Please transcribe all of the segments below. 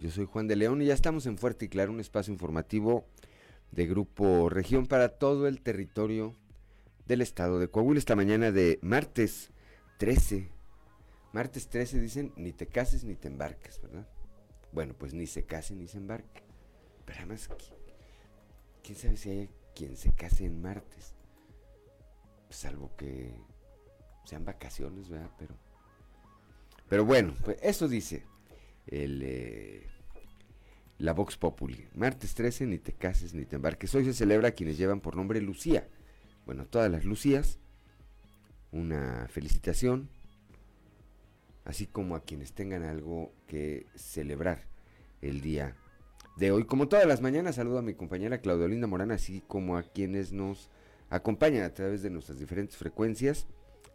Yo soy Juan de León y ya estamos en Fuerte y Claro, un espacio informativo de Grupo Región para todo el territorio del estado de Coahuila. Esta mañana de martes 13. Martes 13 dicen, ni te cases ni te embarques, ¿verdad? Bueno, pues ni se case ni se embarque. Pero además, ¿quién sabe si hay quien se case en martes? Salvo que sean vacaciones, ¿verdad? Pero, pero bueno, pues eso dice el, eh, la Vox Populi. Martes 13, ni te cases ni te embarques. Hoy se celebra a quienes llevan por nombre Lucía. Bueno, todas las Lucías, una felicitación, así como a quienes tengan algo que celebrar el día de hoy. Como todas las mañanas, saludo a mi compañera Claudia Linda Morán, así como a quienes nos acompañan a través de nuestras diferentes frecuencias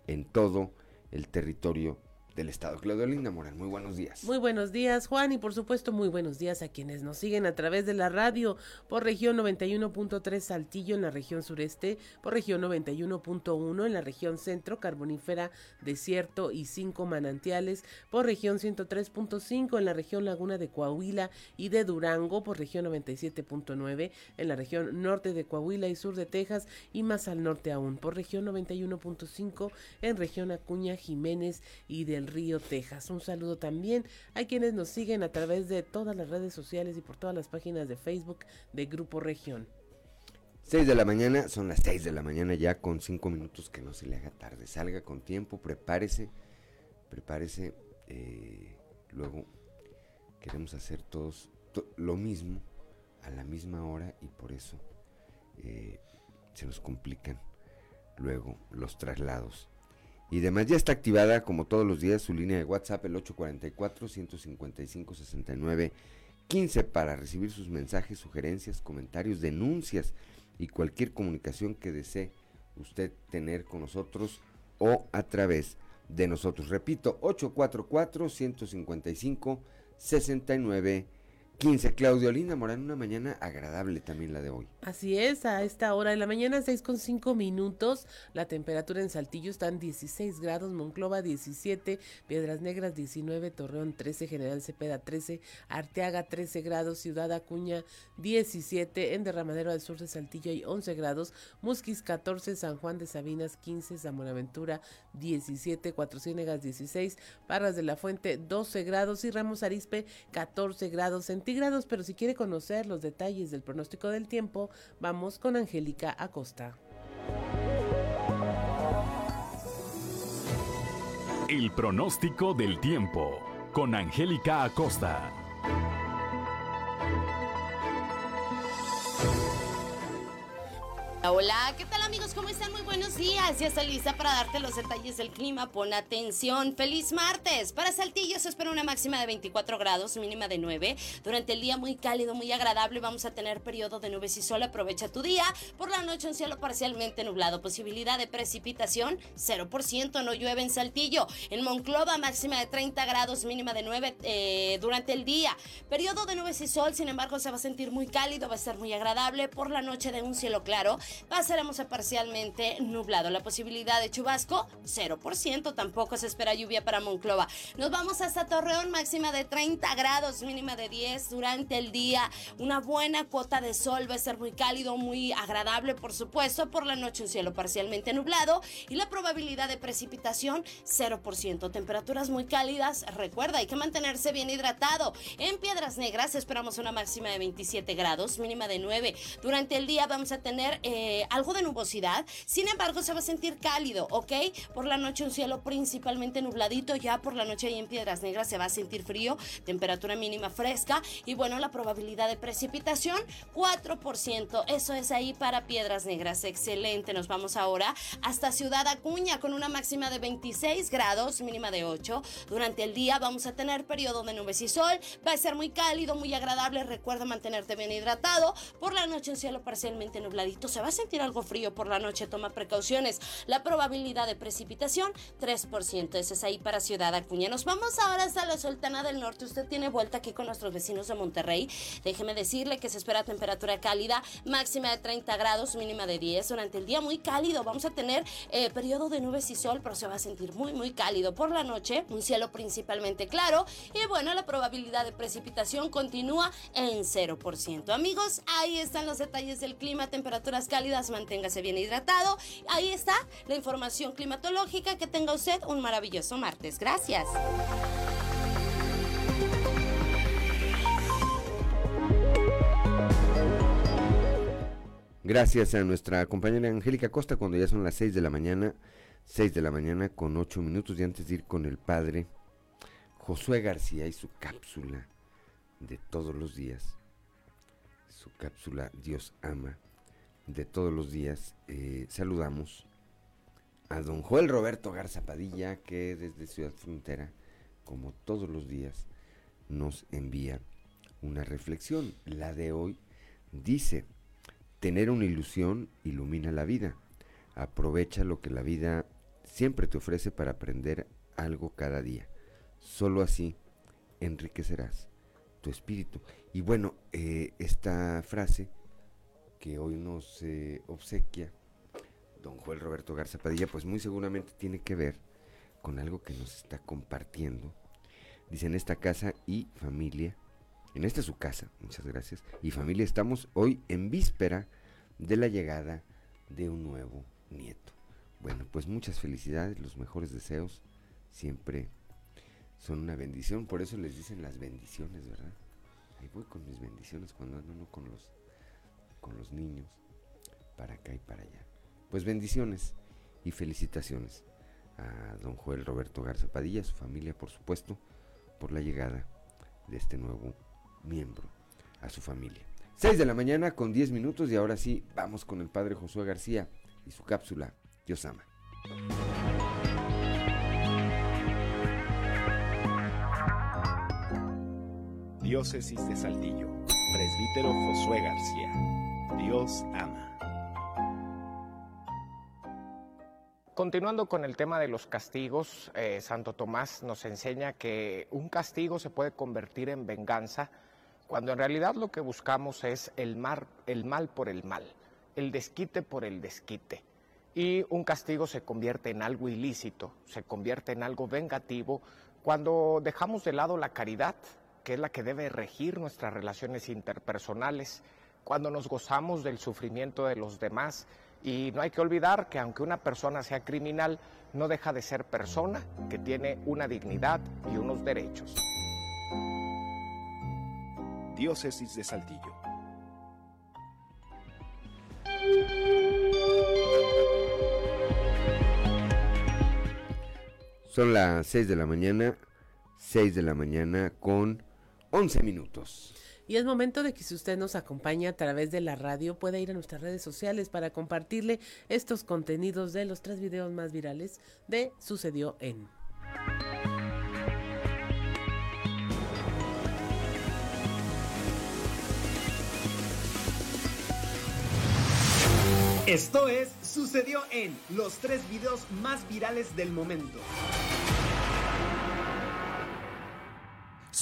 en todo el territorio del Estado. Claudio Linda Morán, muy buenos días. Muy buenos días, Juan, y por supuesto muy buenos días a quienes nos siguen a través de la radio por región 91.3 Saltillo en la región sureste, por región 91.1 en la región centro, carbonífera, desierto y cinco manantiales, por región 103.5 en la región laguna de Coahuila y de Durango, por región 97.9 en la región norte de Coahuila y sur de Texas y más al norte aún, por región 91.5 en región Acuña, Jiménez y del Río, Texas. Un saludo también a quienes nos siguen a través de todas las redes sociales y por todas las páginas de Facebook de Grupo Región. 6 de la mañana, son las 6 de la mañana ya con 5 minutos que no se le haga tarde. Salga con tiempo, prepárese, prepárese. Eh, luego queremos hacer todos lo mismo a la misma hora y por eso eh, se nos complican luego los traslados y demás. Ya está activada, como todos los días, su línea de WhatsApp, el 844-155-69-15, para recibir sus mensajes, sugerencias, comentarios, denuncias y cualquier comunicación que desee usted tener con nosotros o a través de nosotros. Repito, 844-155-69-15. 15. Claudio Linda Morán, una mañana agradable también la de hoy. Así es, a esta hora de la mañana, 6 con 5 minutos. La temperatura en Saltillo está en 16 grados, Monclova 17, Piedras Negras 19, Torreón 13, General Cepeda 13, Arteaga 13 grados, Ciudad Acuña 17, en Derramadero del Sur de Saltillo hay 11 grados, Musquis 14, San Juan de Sabinas 15, Zamoraventura 17, Cuatro Ciénegas 16, Parras de la Fuente 12 grados y Ramos Arispe 14 grados centígrados grados, pero si quiere conocer los detalles del pronóstico del tiempo, vamos con Angélica Acosta. El pronóstico del tiempo con Angélica Acosta. Hola, ¿qué tal amigos? ¿Cómo están? Muy buenos días. Ya está lista para darte los detalles del clima. Pon atención. Feliz martes. Para Saltillo se espera una máxima de 24 grados, mínima de 9. Durante el día muy cálido, muy agradable. Vamos a tener periodo de nubes y sol. Aprovecha tu día. Por la noche un cielo parcialmente nublado. Posibilidad de precipitación 0%. No llueve en Saltillo. En Monclova máxima de 30 grados, mínima de 9 eh, durante el día. Periodo de nubes y sol. Sin embargo, se va a sentir muy cálido. Va a estar muy agradable. Por la noche de un cielo claro pasaremos a parcialmente nublado. La posibilidad de chubasco, 0%. Tampoco se espera lluvia para Monclova. Nos vamos hasta Torreón, máxima de 30 grados, mínima de 10 durante el día. Una buena cuota de sol, va a ser muy cálido, muy agradable, por supuesto. Por la noche un cielo parcialmente nublado y la probabilidad de precipitación, 0%. Temperaturas muy cálidas. Recuerda, hay que mantenerse bien hidratado. En Piedras Negras esperamos una máxima de 27 grados, mínima de 9. Durante el día vamos a tener... Eh, eh, algo de nubosidad. Sin embargo, se va a sentir cálido, ¿ok? Por la noche un cielo principalmente nubladito. Ya por la noche ahí en Piedras Negras se va a sentir frío. Temperatura mínima fresca. Y bueno, la probabilidad de precipitación, 4%. Eso es ahí para Piedras Negras. Excelente. Nos vamos ahora hasta Ciudad Acuña con una máxima de 26 grados, mínima de 8. Durante el día vamos a tener periodo de nubes y sol. Va a ser muy cálido, muy agradable. Recuerda mantenerte bien hidratado. Por la noche un cielo parcialmente nubladito. Se va a sentir algo frío por la noche. Toma precauciones. La probabilidad de precipitación, 3%. Ese es ahí para Ciudad Acuña. Nos vamos ahora hasta la Sultana del Norte. Usted tiene vuelta aquí con nuestros vecinos de Monterrey. Déjeme decirle que se espera temperatura cálida, máxima de 30 grados, mínima de 10. Durante el día muy cálido. Vamos a tener eh, periodo de nubes y sol, pero se va a sentir muy, muy cálido. Por la noche, un cielo principalmente claro. Y bueno, la probabilidad de precipitación continúa en 0%. Amigos, ahí están los detalles del clima, temperaturas cálidas, manténgase bien hidratado. Ahí está la información climatológica. Que tenga usted un maravilloso martes. Gracias. Gracias a nuestra compañera Angélica Costa cuando ya son las 6 de la mañana, 6 de la mañana con 8 minutos y antes de ir con el padre Josué García y su cápsula de todos los días, su cápsula Dios ama de todos los días, eh, saludamos a don Joel Roberto Garza Padilla que desde Ciudad Frontera, como todos los días, nos envía una reflexión. La de hoy dice, Tener una ilusión ilumina la vida. Aprovecha lo que la vida siempre te ofrece para aprender algo cada día. Solo así enriquecerás tu espíritu. Y bueno, eh, esta frase que hoy nos eh, obsequia don Joel Roberto Garza Padilla, pues muy seguramente tiene que ver con algo que nos está compartiendo. Dice en esta casa y familia en esta es su casa, muchas gracias. Y familia, estamos hoy en víspera de la llegada de un nuevo nieto. Bueno, pues muchas felicidades, los mejores deseos siempre son una bendición, por eso les dicen las bendiciones, ¿verdad? Ahí voy con mis bendiciones cuando ando uno con los con los niños para acá y para allá. Pues bendiciones y felicitaciones a don Joel Roberto Garza Padilla, a su familia, por supuesto, por la llegada de este nuevo miembro a su familia. 6 de la mañana con 10 minutos y ahora sí, vamos con el padre Josué García y su cápsula Dios ama. Diócesis de Saltillo, presbítero Josué García. Dios ama. Continuando con el tema de los castigos, eh, Santo Tomás nos enseña que un castigo se puede convertir en venganza cuando en realidad lo que buscamos es el, el mal por el mal, el desquite por el desquite. Y un castigo se convierte en algo ilícito, se convierte en algo vengativo cuando dejamos de lado la caridad, que es la que debe regir nuestras relaciones interpersonales, cuando nos gozamos del sufrimiento de los demás y no hay que olvidar que aunque una persona sea criminal, no deja de ser persona que tiene una dignidad y unos derechos. Diócesis de Saltillo. Son las 6 de la mañana, 6 de la mañana con 11 minutos. Y es momento de que si usted nos acompaña a través de la radio pueda ir a nuestras redes sociales para compartirle estos contenidos de los tres videos más virales de Sucedió en. Esto es Sucedió en los tres videos más virales del momento.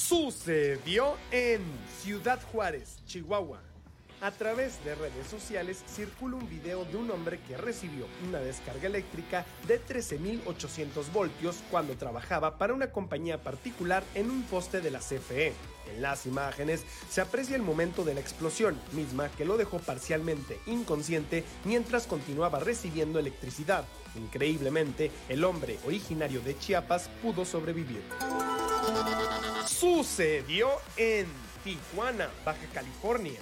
Sucedió en Ciudad Juárez, Chihuahua. A través de redes sociales circula un video de un hombre que recibió una descarga eléctrica de 13.800 voltios cuando trabajaba para una compañía particular en un poste de la CFE. En las imágenes se aprecia el momento de la explosión, misma que lo dejó parcialmente inconsciente mientras continuaba recibiendo electricidad. Increíblemente, el hombre originario de Chiapas pudo sobrevivir. Sucedió en Tijuana, Baja California.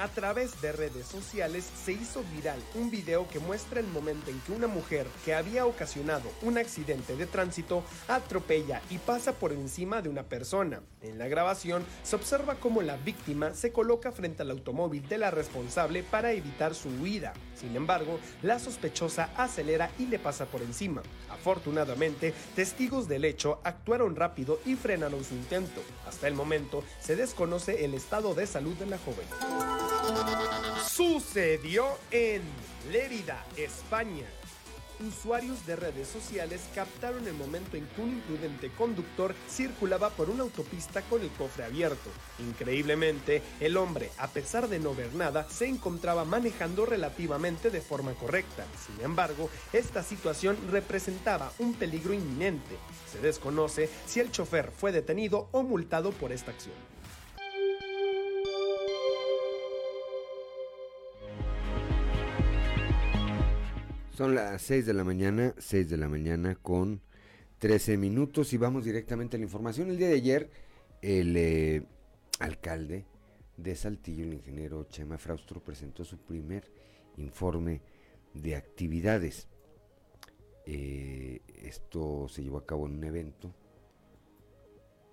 A través de redes sociales se hizo viral un video que muestra el momento en que una mujer que había ocasionado un accidente de tránsito atropella y pasa por encima de una persona. En la grabación se observa cómo la víctima se coloca frente al automóvil de la responsable para evitar su huida. Sin embargo, la sospechosa acelera y le pasa por encima. Afortunadamente, testigos del hecho actuaron rápido y frenaron su intento. Hasta el momento se desconoce el estado de salud de la joven. Sucedió en Lérida, España. Usuarios de redes sociales captaron el momento en que un imprudente conductor circulaba por una autopista con el cofre abierto. Increíblemente, el hombre, a pesar de no ver nada, se encontraba manejando relativamente de forma correcta. Sin embargo, esta situación representaba un peligro inminente. Se desconoce si el chofer fue detenido o multado por esta acción. Son las 6 de la mañana, 6 de la mañana con 13 minutos y vamos directamente a la información. El día de ayer, el eh, alcalde de Saltillo, el ingeniero Chema Fraustro, presentó su primer informe de actividades. Eh, esto se llevó a cabo en un evento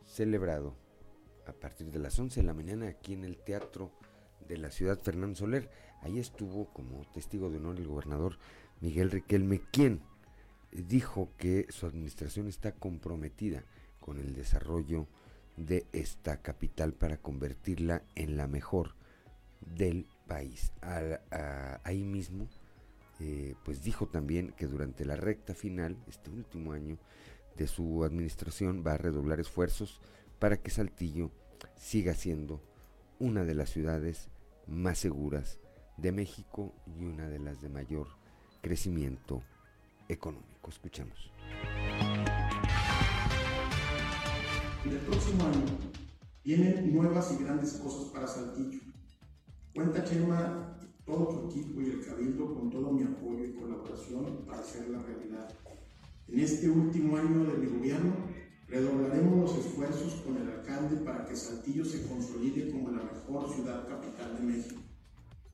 celebrado a partir de las 11 de la mañana aquí en el Teatro de la Ciudad Fernando Soler. Ahí estuvo como testigo de honor el gobernador Miguel Riquelme, quien dijo que su administración está comprometida con el desarrollo de esta capital para convertirla en la mejor del país. ahí mismo, eh, pues dijo también que durante la recta final, este último año de su administración, va a redoblar esfuerzos para que Saltillo siga siendo una de las ciudades más seguras de México y una de las de mayor crecimiento económico. Escuchemos. En el próximo año vienen nuevas y grandes cosas para Saltillo. Cuenta Chema, todo su equipo y el Cabildo con todo mi apoyo y colaboración para hacerla realidad. En este último año de mi gobierno, redoblaremos los esfuerzos con el alcalde para que Saltillo se consolide como la mejor ciudad capital de México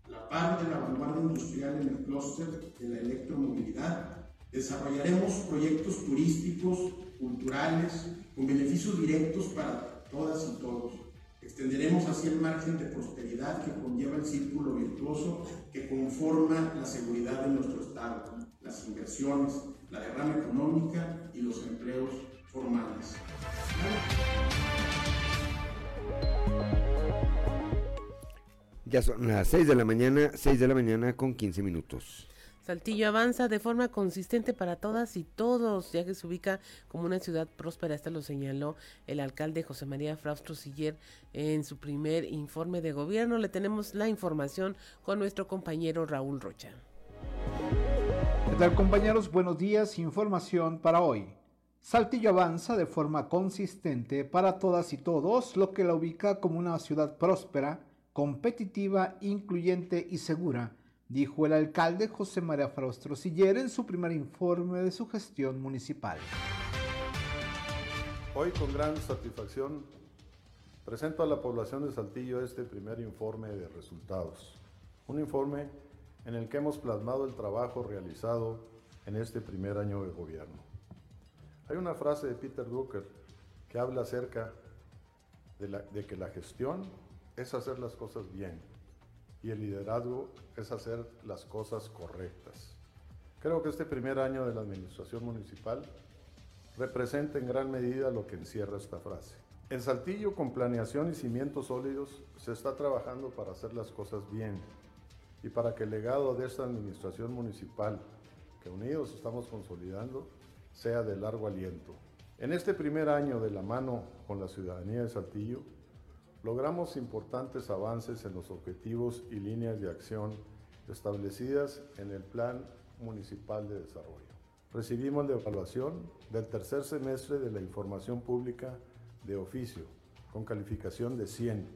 la par de la vanguardia industrial en el clúster de la electromovilidad, desarrollaremos proyectos turísticos, culturales, con beneficios directos para todas y todos. Extenderemos así el margen de prosperidad que conlleva el círculo virtuoso que conforma la seguridad de nuestro Estado, las inversiones, la derrama económica y los empleos formales. Ya son las 6 de la mañana, 6 de la mañana con 15 minutos. Saltillo avanza de forma consistente para todas y todos, ya que se ubica como una ciudad próspera. Esto lo señaló el alcalde José María Fraustro Siller en su primer informe de gobierno. Le tenemos la información con nuestro compañero Raúl Rocha. ¿Qué tal compañeros? Buenos días. Información para hoy. Saltillo avanza de forma consistente para todas y todos, lo que la ubica como una ciudad próspera competitiva, incluyente y segura, dijo el alcalde José María Fraustro Siller en su primer informe de su gestión municipal. Hoy con gran satisfacción presento a la población de Saltillo este primer informe de resultados. Un informe en el que hemos plasmado el trabajo realizado en este primer año de gobierno. Hay una frase de Peter Drucker que habla acerca de que la gestión es hacer las cosas bien y el liderazgo es hacer las cosas correctas. Creo que este primer año de la administración municipal representa en gran medida lo que encierra esta frase. En Saltillo, con planeación y cimientos sólidos, se está trabajando para hacer las cosas bien y para que el legado de esta administración municipal, que unidos estamos consolidando, sea de largo aliento. En este primer año de la mano con la ciudadanía de Saltillo, logramos importantes avances en los objetivos y líneas de acción establecidas en el Plan Municipal de Desarrollo. Recibimos la evaluación del tercer semestre de la información pública de oficio, con calificación de 100.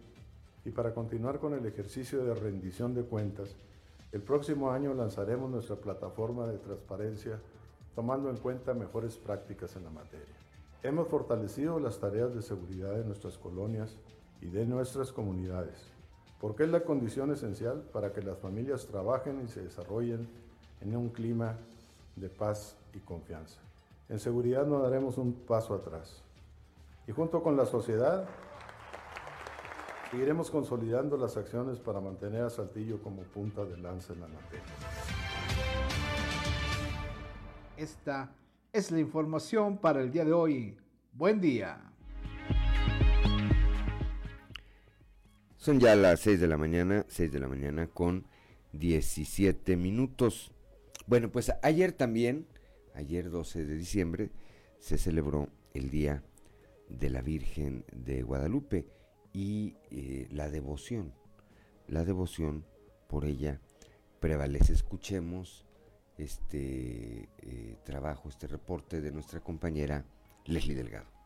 Y para continuar con el ejercicio de rendición de cuentas, el próximo año lanzaremos nuestra plataforma de transparencia tomando en cuenta mejores prácticas en la materia. Hemos fortalecido las tareas de seguridad de nuestras colonias y de nuestras comunidades, porque es la condición esencial para que las familias trabajen y se desarrollen en un clima de paz y confianza. En seguridad no daremos un paso atrás. Y junto con la sociedad seguiremos consolidando las acciones para mantener a Saltillo como punta de lanza en la materia. Esta es la información para el día de hoy. Buen día. Son ya las 6 de la mañana, 6 de la mañana con 17 minutos. Bueno, pues ayer también, ayer 12 de diciembre, se celebró el Día de la Virgen de Guadalupe y eh, la devoción, la devoción por ella prevalece. Escuchemos este eh, trabajo, este reporte de nuestra compañera Leslie Delgado.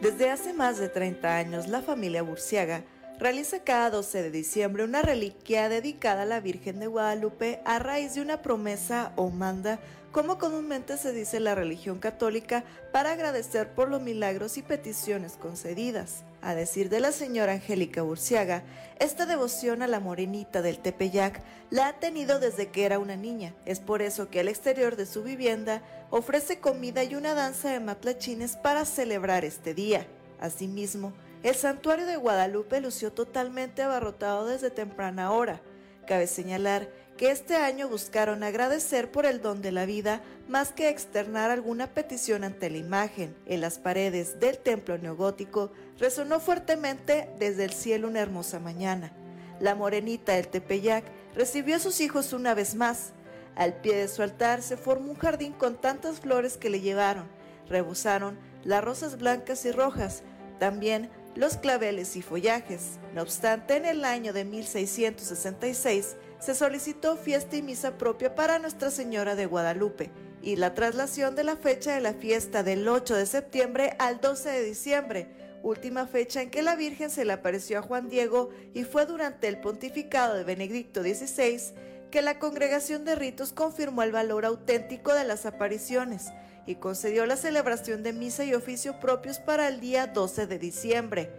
Desde hace más de 30 años, la familia Burciaga realiza cada 12 de diciembre una reliquia dedicada a la Virgen de Guadalupe a raíz de una promesa o manda, como comúnmente se dice en la religión católica, para agradecer por los milagros y peticiones concedidas. A decir de la señora Angélica Burciaga, esta devoción a la morenita del Tepeyac la ha tenido desde que era una niña. Es por eso que al exterior de su vivienda ofrece comida y una danza de matlachines para celebrar este día. Asimismo, el santuario de Guadalupe lució totalmente abarrotado desde temprana hora. Cabe señalar que este año buscaron agradecer por el don de la vida más que externar alguna petición ante la imagen. En las paredes del templo neogótico resonó fuertemente desde el cielo una hermosa mañana. La morenita del Tepeyac recibió a sus hijos una vez más. Al pie de su altar se formó un jardín con tantas flores que le llevaron. Rebosaron las rosas blancas y rojas. También los claveles y follajes. No obstante, en el año de 1666 se solicitó fiesta y misa propia para Nuestra Señora de Guadalupe y la traslación de la fecha de la fiesta del 8 de septiembre al 12 de diciembre, última fecha en que la Virgen se le apareció a Juan Diego y fue durante el pontificado de Benedicto XVI que la congregación de ritos confirmó el valor auténtico de las apariciones y concedió la celebración de misa y oficio propios para el día 12 de diciembre.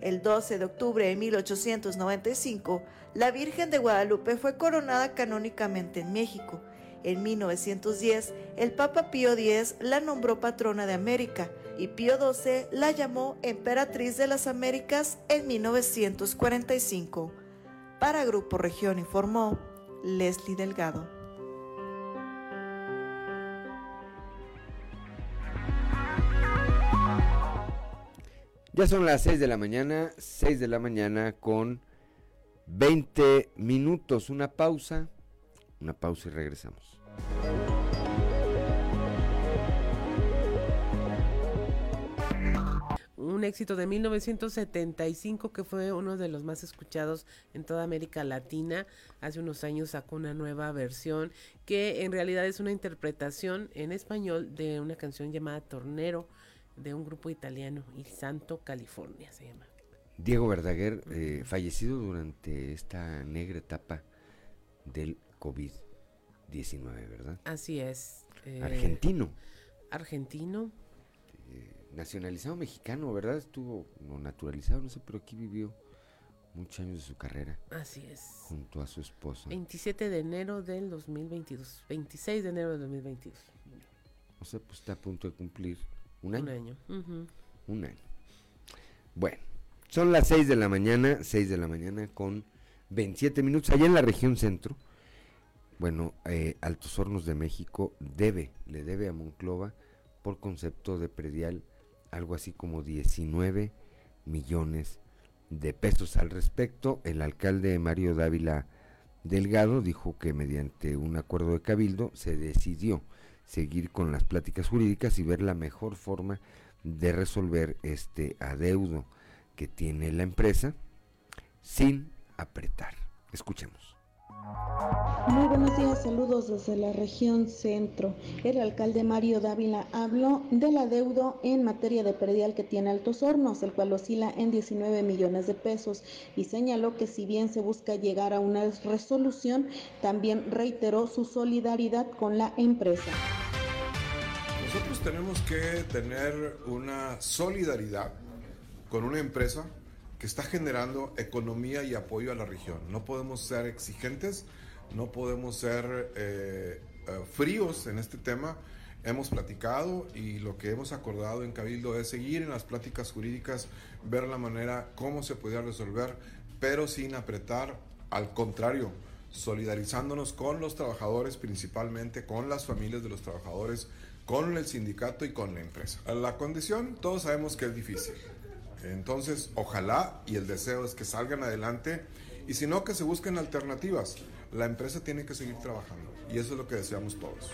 El 12 de octubre de 1895, la Virgen de Guadalupe fue coronada canónicamente en México. En 1910, el Papa Pío X la nombró patrona de América y Pío XII la llamó Emperatriz de las Américas en 1945. Para Grupo Región informó Leslie Delgado. Ya son las 6 de la mañana, 6 de la mañana con 20 minutos. Una pausa, una pausa y regresamos. un éxito de 1975 que fue uno de los más escuchados en toda América Latina. Hace unos años sacó una nueva versión que en realidad es una interpretación en español de una canción llamada Tornero de un grupo italiano, Il Santo California se llama. Diego Verdaguer, eh, fallecido durante esta negra etapa del COVID-19, ¿verdad? Así es. Eh, argentino. Argentino. Eh, nacionalizado mexicano, ¿verdad? Estuvo no, naturalizado, no sé, pero aquí vivió muchos años de su carrera. Así es. Junto a su esposa. 27 de enero del 2022. 26 de enero del 2022. O sea, pues está a punto de cumplir un año. Un año. Un año. Bueno, son las 6 de la mañana, 6 de la mañana con 27 minutos. Allá en la región centro, bueno, eh, Altos Hornos de México debe, le debe a Monclova por concepto de predial algo así como 19 millones de pesos. Al respecto, el alcalde Mario Dávila Delgado dijo que mediante un acuerdo de cabildo se decidió seguir con las pláticas jurídicas y ver la mejor forma de resolver este adeudo que tiene la empresa sin apretar. Escuchemos. Muy buenos días, saludos desde la región centro. El alcalde Mario Dávila habló del adeudo en materia de predial que tiene Altos Hornos, el cual oscila en 19 millones de pesos y señaló que si bien se busca llegar a una resolución, también reiteró su solidaridad con la empresa. Nosotros tenemos que tener una solidaridad con una empresa que está generando economía y apoyo a la región. No podemos ser exigentes, no podemos ser eh, eh, fríos en este tema. Hemos platicado y lo que hemos acordado en Cabildo es seguir en las pláticas jurídicas, ver la manera cómo se podía resolver, pero sin apretar, al contrario, solidarizándonos con los trabajadores, principalmente con las familias de los trabajadores, con el sindicato y con la empresa. La condición, todos sabemos que es difícil. Entonces, ojalá y el deseo es que salgan adelante y si no, que se busquen alternativas. La empresa tiene que seguir trabajando y eso es lo que deseamos todos.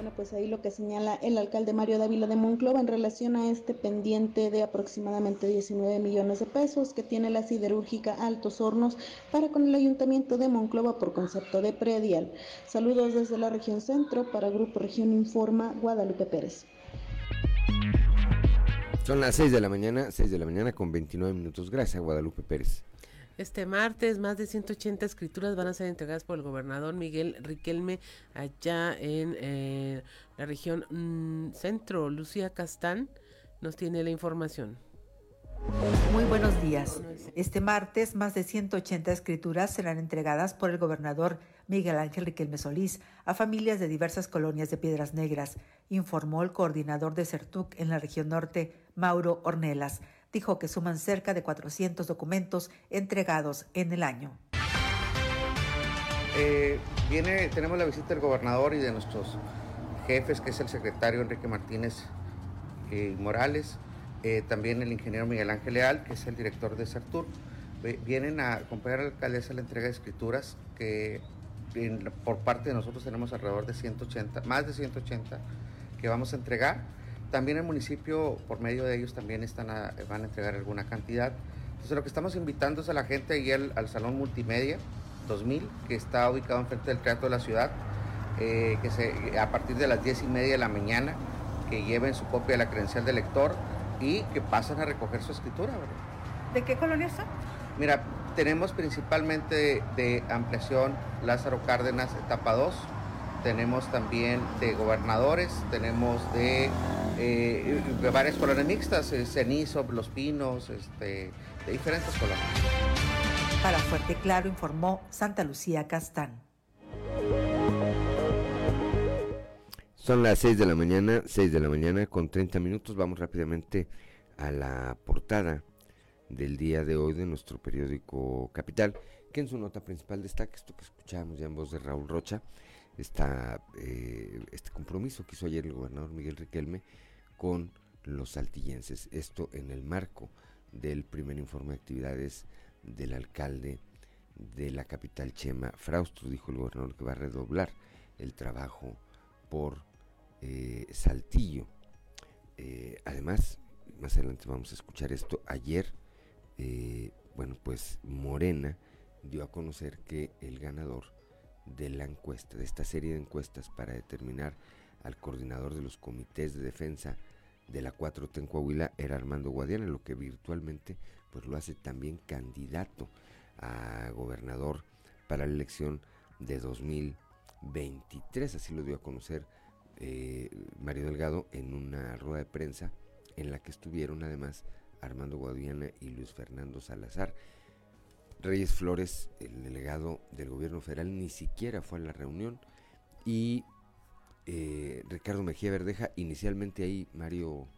Bueno, pues ahí lo que señala el alcalde Mario Dávila de Monclova en relación a este pendiente de aproximadamente 19 millones de pesos que tiene la siderúrgica Altos Hornos para con el ayuntamiento de Monclova por concepto de predial. Saludos desde la región centro para Grupo Región Informa Guadalupe Pérez. Son las 6 de la mañana, 6 de la mañana con 29 minutos. Gracias, Guadalupe Pérez. Este martes, más de 180 escrituras van a ser entregadas por el gobernador Miguel Riquelme allá en eh, la región mm, centro. Lucía Castán nos tiene la información. Muy buenos días. Este martes, más de 180 escrituras serán entregadas por el gobernador Miguel Ángel Riquelme Solís a familias de diversas colonias de Piedras Negras, informó el coordinador de CERTUC en la región norte, Mauro Ornelas. Dijo que suman cerca de 400 documentos entregados en el año. Eh, viene, tenemos la visita del gobernador y de nuestros jefes, que es el secretario Enrique Martínez eh, Morales, eh, también el ingeniero Miguel Ángel Leal, que es el director de CERTUR, vienen a acompañar a la alcaldesa la entrega de escrituras que por parte de nosotros tenemos alrededor de 180, más de 180 que vamos a entregar. También el municipio, por medio de ellos, también están van a entregar alguna cantidad. Entonces lo que estamos invitando es a la gente ahí al, al Salón Multimedia 2000, que está ubicado enfrente del Teatro de la Ciudad, eh, que se, a partir de las 10 y media de la mañana, que lleven su copia de la credencial de lector y que pasen a recoger su escritura. ¿De qué colonia son? Mira, tenemos principalmente de, ampliación Lázaro Cárdenas, etapa 2. Tenemos también de gobernadores, tenemos de, eh, varias colonias mixtas, eh, Cenizo, Los Pinos, este, de diferentes colonias. Para Fuerte Claro informó Santa Lucía Castán. Son las 6 de la mañana, 6 de la mañana con 30 minutos. Vamos rápidamente a la portada del día de hoy de nuestro periódico Capital, que en su nota principal destaca esto que escuchábamos ya en voz de Raúl Rocha, eh, este compromiso que hizo ayer el gobernador Miguel Riquelme con los saltillenses. Esto en el marco del primer informe de actividades del alcalde de la capital Chema Frausto, dijo el gobernador que va a redoblar el trabajo por eh, Saltillo. Eh, además, más adelante vamos a escuchar esto. Ayer, bueno, pues Morena dio a conocer que el ganador de la encuesta, de esta serie de encuestas para determinar al coordinador de los comités de defensa de la 4T en Coahuila era Armando Guadiana, lo que virtualmente pues lo hace también candidato a gobernador para la elección de 2023, así lo dio a conocer eh, Mario Delgado en una rueda de prensa en la que estuvieron además Armando Guadiana y Luis Fernando Salazar. Reyes Flores, el delegado del gobierno federal, ni siquiera fue a la reunión. Y eh, Ricardo Mejía Verdeja, inicialmente ahí Mario,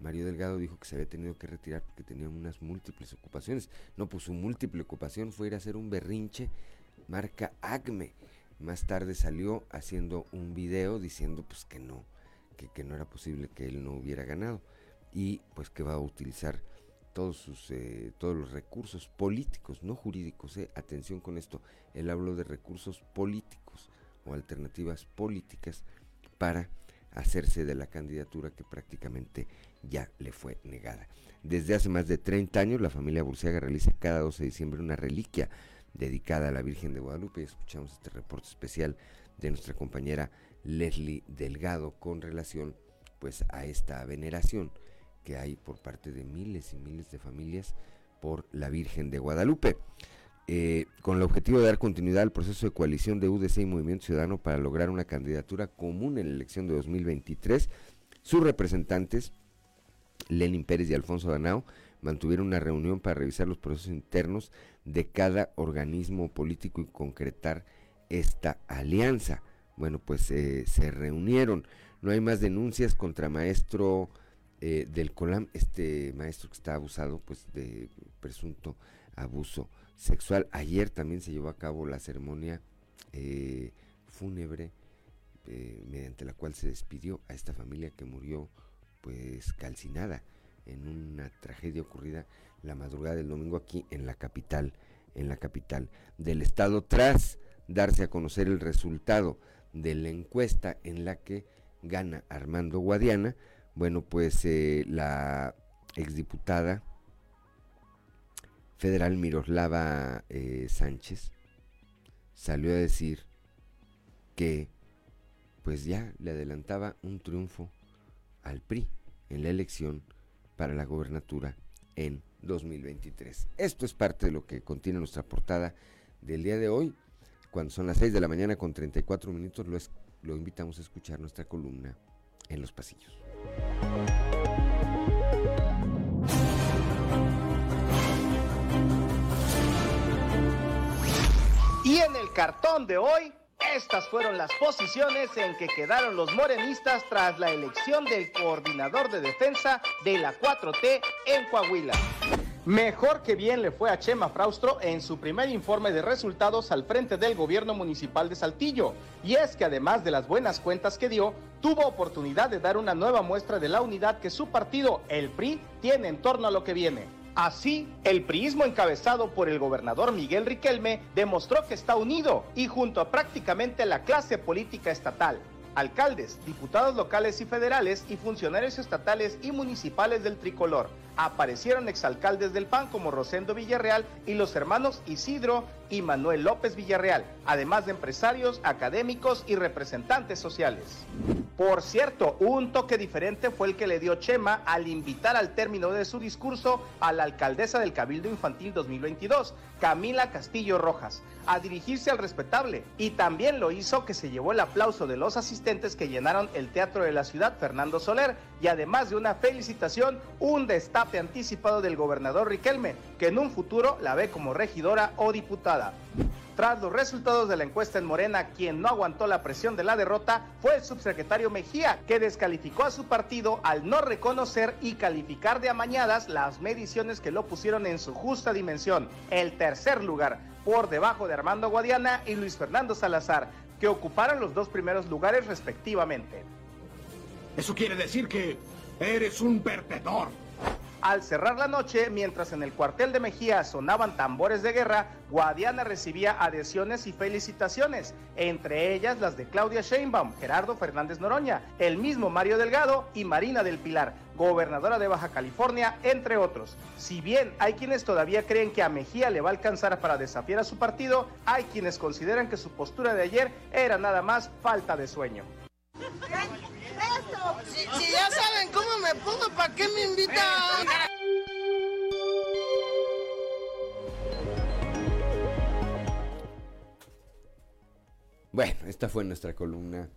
Mario Delgado dijo que se había tenido que retirar porque tenía unas múltiples ocupaciones. No, pues su múltiple ocupación fue ir a hacer un berrinche marca ACME. Más tarde salió haciendo un video diciendo pues que no, que, no era posible que él no hubiera ganado. Y pues que va a utilizar todos sus eh, todos los recursos políticos, no jurídicos, eh. atención con esto, él habló de recursos políticos o alternativas políticas para hacerse de la candidatura que prácticamente ya le fue negada. Desde hace más de 30 años la familia Burciaga realiza cada 12 de diciembre una reliquia dedicada a la Virgen de Guadalupe. Escuchamos este reporte especial de nuestra compañera Leslie Delgado con relación pues a esta veneración que hay por parte de miles y miles de familias por la Virgen de Guadalupe. eh, con el objetivo de dar continuidad al proceso de coalición de UDC y Movimiento Ciudadano para lograr una candidatura común en la elección de 2023, sus representantes, Lenin Pérez y Alfonso Danao, mantuvieron una reunión para revisar los procesos internos de cada organismo político y concretar esta alianza. Bueno, pues eh, se reunieron. No hay más denuncias contra maestro eh, del COLAM, este maestro que está abusado pues de presunto abuso sexual. Ayer también se llevó a cabo la ceremonia eh, fúnebre eh, mediante la cual se despidió a esta familia que murió pues calcinada en una tragedia ocurrida la madrugada del domingo aquí en la capital, en la capital del estado, tras darse a conocer el resultado de la encuesta en la que gana Armando Guadiana, bueno pues eh, la exdiputada federal Miroslava eh, Sánchez salió a decir que pues ya le adelantaba un triunfo al PRI en la elección para la gobernatura en 2023. Esto es parte de lo que contiene nuestra portada del día de hoy. Cuando son las 6 de la mañana con 34 minutos, lo, lo invitamos a escuchar nuestra columna en los pasillos. Y en el cartón de hoy, estas fueron las posiciones en que quedaron los morenistas tras la elección del coordinador de defensa de la 4T en Coahuila. Mejor que bien le fue a Chema Fraustro en su primer informe de resultados al frente del gobierno municipal de Saltillo. Y es que además de las buenas cuentas que dio, tuvo oportunidad de dar una nueva muestra de la unidad que su partido, el PRI, tiene en torno a lo que viene. Así, el priismo encabezado por el gobernador Miguel Riquelme demostró que está unido y junto a prácticamente la clase política estatal, alcaldes, diputados locales y federales y funcionarios estatales y municipales del tricolor. Aparecieron exalcaldes del PAN como Rosendo Villarreal y los hermanos Isidro y Manuel López Villarreal, además de empresarios, académicos y representantes sociales. Por cierto, un toque diferente fue el que le dio Chema al invitar al término de su discurso a la alcaldesa del Cabildo Infantil 2022, Camila Castillo Rojas, a dirigirse al respetable y también lo hizo que se llevó el aplauso de los asistentes que llenaron el Teatro de la Ciudad Fernando Soler y además de una felicitación, un destape anticipado del gobernador Riquelme, que en un futuro la ve como regidora o diputada. Tras los resultados de la encuesta en Morena, quien no aguantó la presión de la derrota fue el subsecretario Mejía, que descalificó a su partido al no reconocer y calificar de amañadas las mediciones que lo pusieron en su justa dimensión. El tercer lugar, por debajo de Armando Guadiana y Luis Fernando Salazar, que ocuparon los dos primeros lugares respectivamente. Eso quiere decir que eres un perdedor. Al cerrar la noche, mientras en el cuartel de Mejía sonaban tambores de guerra, Guadiana recibía adhesiones y felicitaciones, entre ellas las de Claudia Sheinbaum, Gerardo Fernández Noroña, el mismo Mario Delgado y Marina del Pilar, gobernadora de Baja California, entre otros. Si bien hay quienes todavía creen que a Mejía le va a alcanzar para desafiar a su partido, hay quienes consideran que su postura de ayer era nada más falta de sueño. Si, ya saben cómo me pongo, ¿para qué me invitan? Bueno, esta fue nuestra columna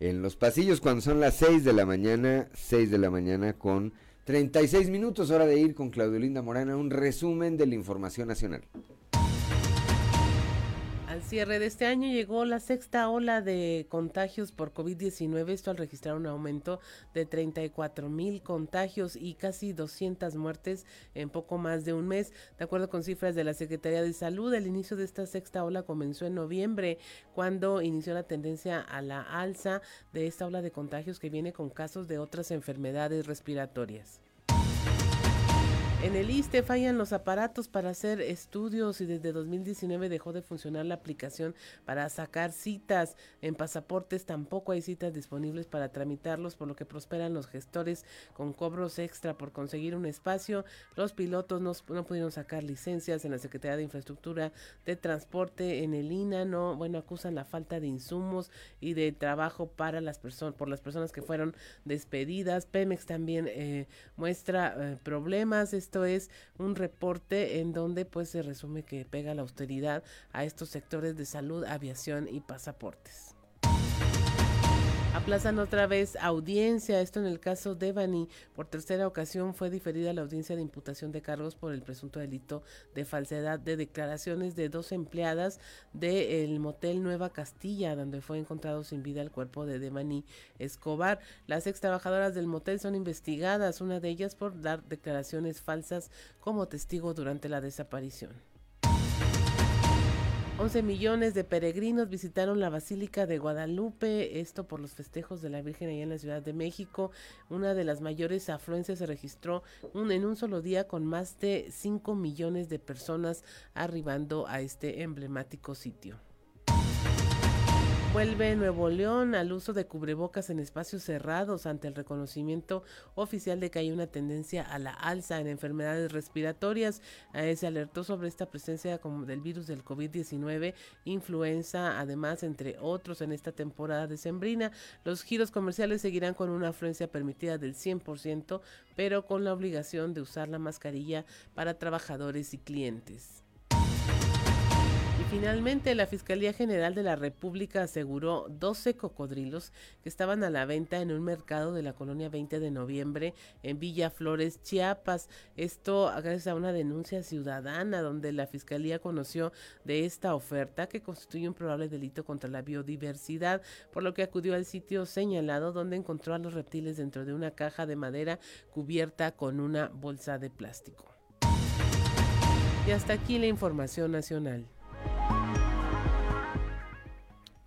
en los pasillos cuando son las 6 de la mañana, 6 de la mañana con 36 minutos, hora de ir con Claudio Linda Morana, un resumen de la información nacional. Cierre de este año llegó la sexta ola de contagios por COVID-19, esto al registrar un aumento de 34 mil contagios y casi 200 muertes en poco más de un mes. De acuerdo con cifras de la Secretaría de Salud, el inicio de esta sexta ola comenzó en noviembre, cuando inició la tendencia a la alza de esta ola de contagios que viene con casos de otras enfermedades respiratorias. En el ISTE fallan los aparatos para hacer estudios y desde 2019 dejó de funcionar la aplicación para sacar citas. En pasaportes tampoco hay citas disponibles para tramitarlos, por lo que prosperan los gestores con cobros extra por conseguir un espacio. Los pilotos no, no pudieron sacar licencias en la Secretaría de Infraestructura de Transporte, en el INA, no, bueno, acusan la falta de insumos y de trabajo para las personas, por las personas que fueron despedidas. Pemex también eh, muestra eh, problemas Esto es un reporte en donde pues se resume que pega la austeridad a estos sectores de salud, aviación y pasaportes. Aplazan otra vez audiencia, esto en el caso de Bani. Por tercera ocasión fue diferida la audiencia de imputación de cargos por el presunto delito de falsedad de declaraciones de dos empleadas del motel Nueva Castilla, donde fue encontrado sin vida el cuerpo de Devani Escobar. Las ex trabajadoras del motel son investigadas, una de ellas por dar declaraciones falsas como testigo durante la desaparición. 11 millones de peregrinos visitaron la Basílica de Guadalupe, esto por los festejos de la Virgen allá en la Ciudad de México. Una de las mayores afluencias se registró un, en un solo día con más de 5 millones de personas arribando a este emblemático sitio. Vuelve Nuevo León al uso de cubrebocas en espacios cerrados ante el reconocimiento oficial de que hay una tendencia a la alza en enfermedades respiratorias. Se alertó sobre esta presencia del virus del COVID-19, influenza, además, entre otros, en esta temporada decembrina. Los giros comerciales seguirán con una afluencia permitida del 100%, pero con la obligación de usar la mascarilla para trabajadores y clientes. Finalmente, la Fiscalía General de la República aseguró 12 cocodrilos que estaban a la venta en un mercado de la colonia 20 de noviembre en Villa Flores, Chiapas. Esto gracias a una denuncia ciudadana donde la Fiscalía conoció de esta oferta que constituye un probable delito contra la biodiversidad, por lo que acudió al sitio señalado donde encontró a los reptiles dentro de una caja de madera cubierta con una bolsa de plástico. Y hasta aquí la información nacional.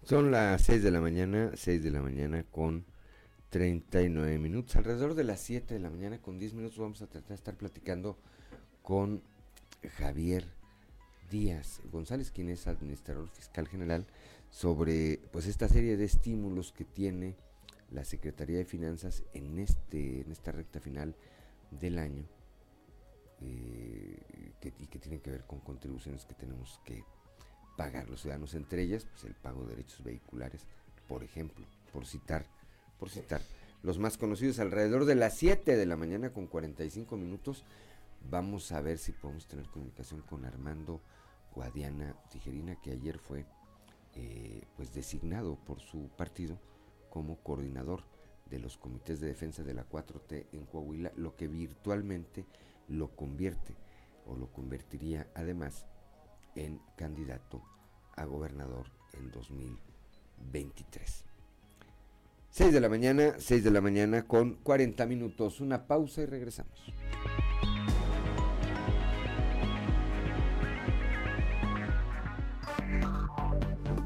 Son las 6 de la mañana, 6 de la mañana con 39 minutos. Alrededor de las 7 de la mañana con 10 minutos vamos a tratar de estar platicando con Javier Díaz González, quien es administrador fiscal general, sobre pues esta serie de estímulos que tiene la Secretaría de Finanzas en este en esta recta final del año eh, y que tienen que ver con contribuciones que tenemos que pagar los ciudadanos, entre ellas pues, el pago de derechos vehiculares, por ejemplo, por citar, por citar. Los más conocidos alrededor de las 7 de la mañana con 45 minutos. Vamos a ver si podemos tener comunicación con Armando Guadiana Tijerina, que ayer fue eh, pues designado por su partido como coordinador de los comités de defensa de la 4T en Coahuila, lo que virtualmente lo convierte o lo convertiría además en candidato a gobernador en 2023. 6 de la mañana, 6 de la mañana con 40 minutos. Una pausa y regresamos.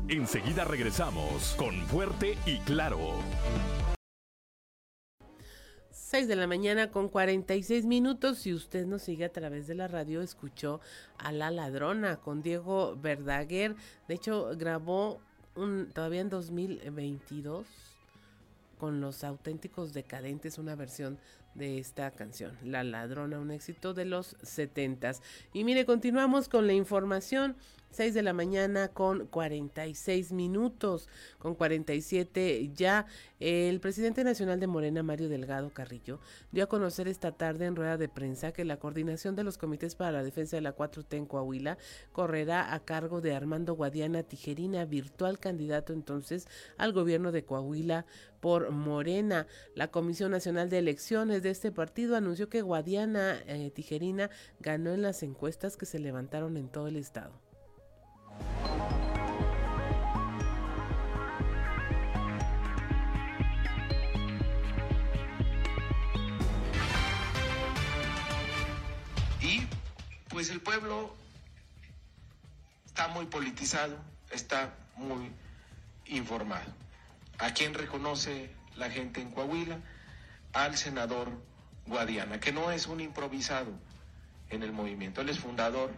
Enseguida regresamos con Fuerte y Claro. 6 de la mañana con 46 minutos. Si usted nos sigue a través de la radio, escuchó a La Ladrona con Diego Verdaguer. De hecho, grabó un, todavía en 2022 con los auténticos decadentes una versión de esta canción, La Ladrona, un éxito de los 70 Y mire, continuamos con la información. 6 de la mañana con 46 minutos, con 47 ya. El presidente nacional de Morena, Mario Delgado Carrillo, dio a conocer esta tarde en rueda de prensa que la coordinación de los comités para la defensa de la 4T en Coahuila correrá a cargo de Armando Guadiana Tijerina, virtual candidato entonces al gobierno de Coahuila por Morena. La Comisión Nacional de Elecciones de este partido anunció que Guadiana eh, Tijerina ganó en las encuestas que se levantaron en todo el estado. Y pues el pueblo está muy politizado, está muy informado. ¿A quién reconoce la gente en Coahuila? Al senador Guadiana, que no es un improvisado en el movimiento, él es fundador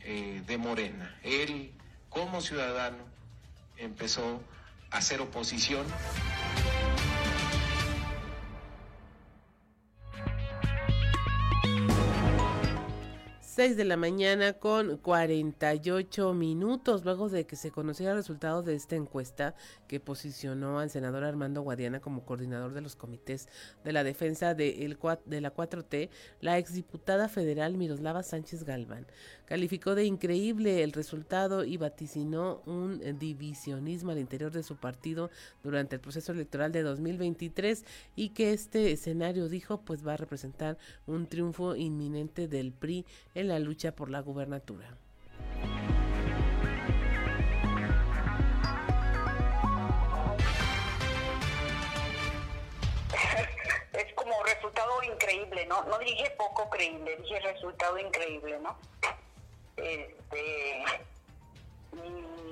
eh, de Morena. Él, como ciudadano, empezó a hacer oposición. 6 de la mañana con 48 minutos, luego de que se conociera el resultado de esta encuesta que posicionó al senador Armando Guadiana como coordinador de los comités de la defensa de la 4T, la exdiputada federal Miroslava Sánchez Galván calificó de increíble el resultado y vaticinó un divisionismo al interior de su partido durante el proceso electoral de 2023 y que este escenario, dijo, pues va a representar un triunfo inminente del PRI en la lucha por la gubernatura. Es como resultado increíble, ¿no? No dije poco creíble, dije resultado increíble, ¿no? Este,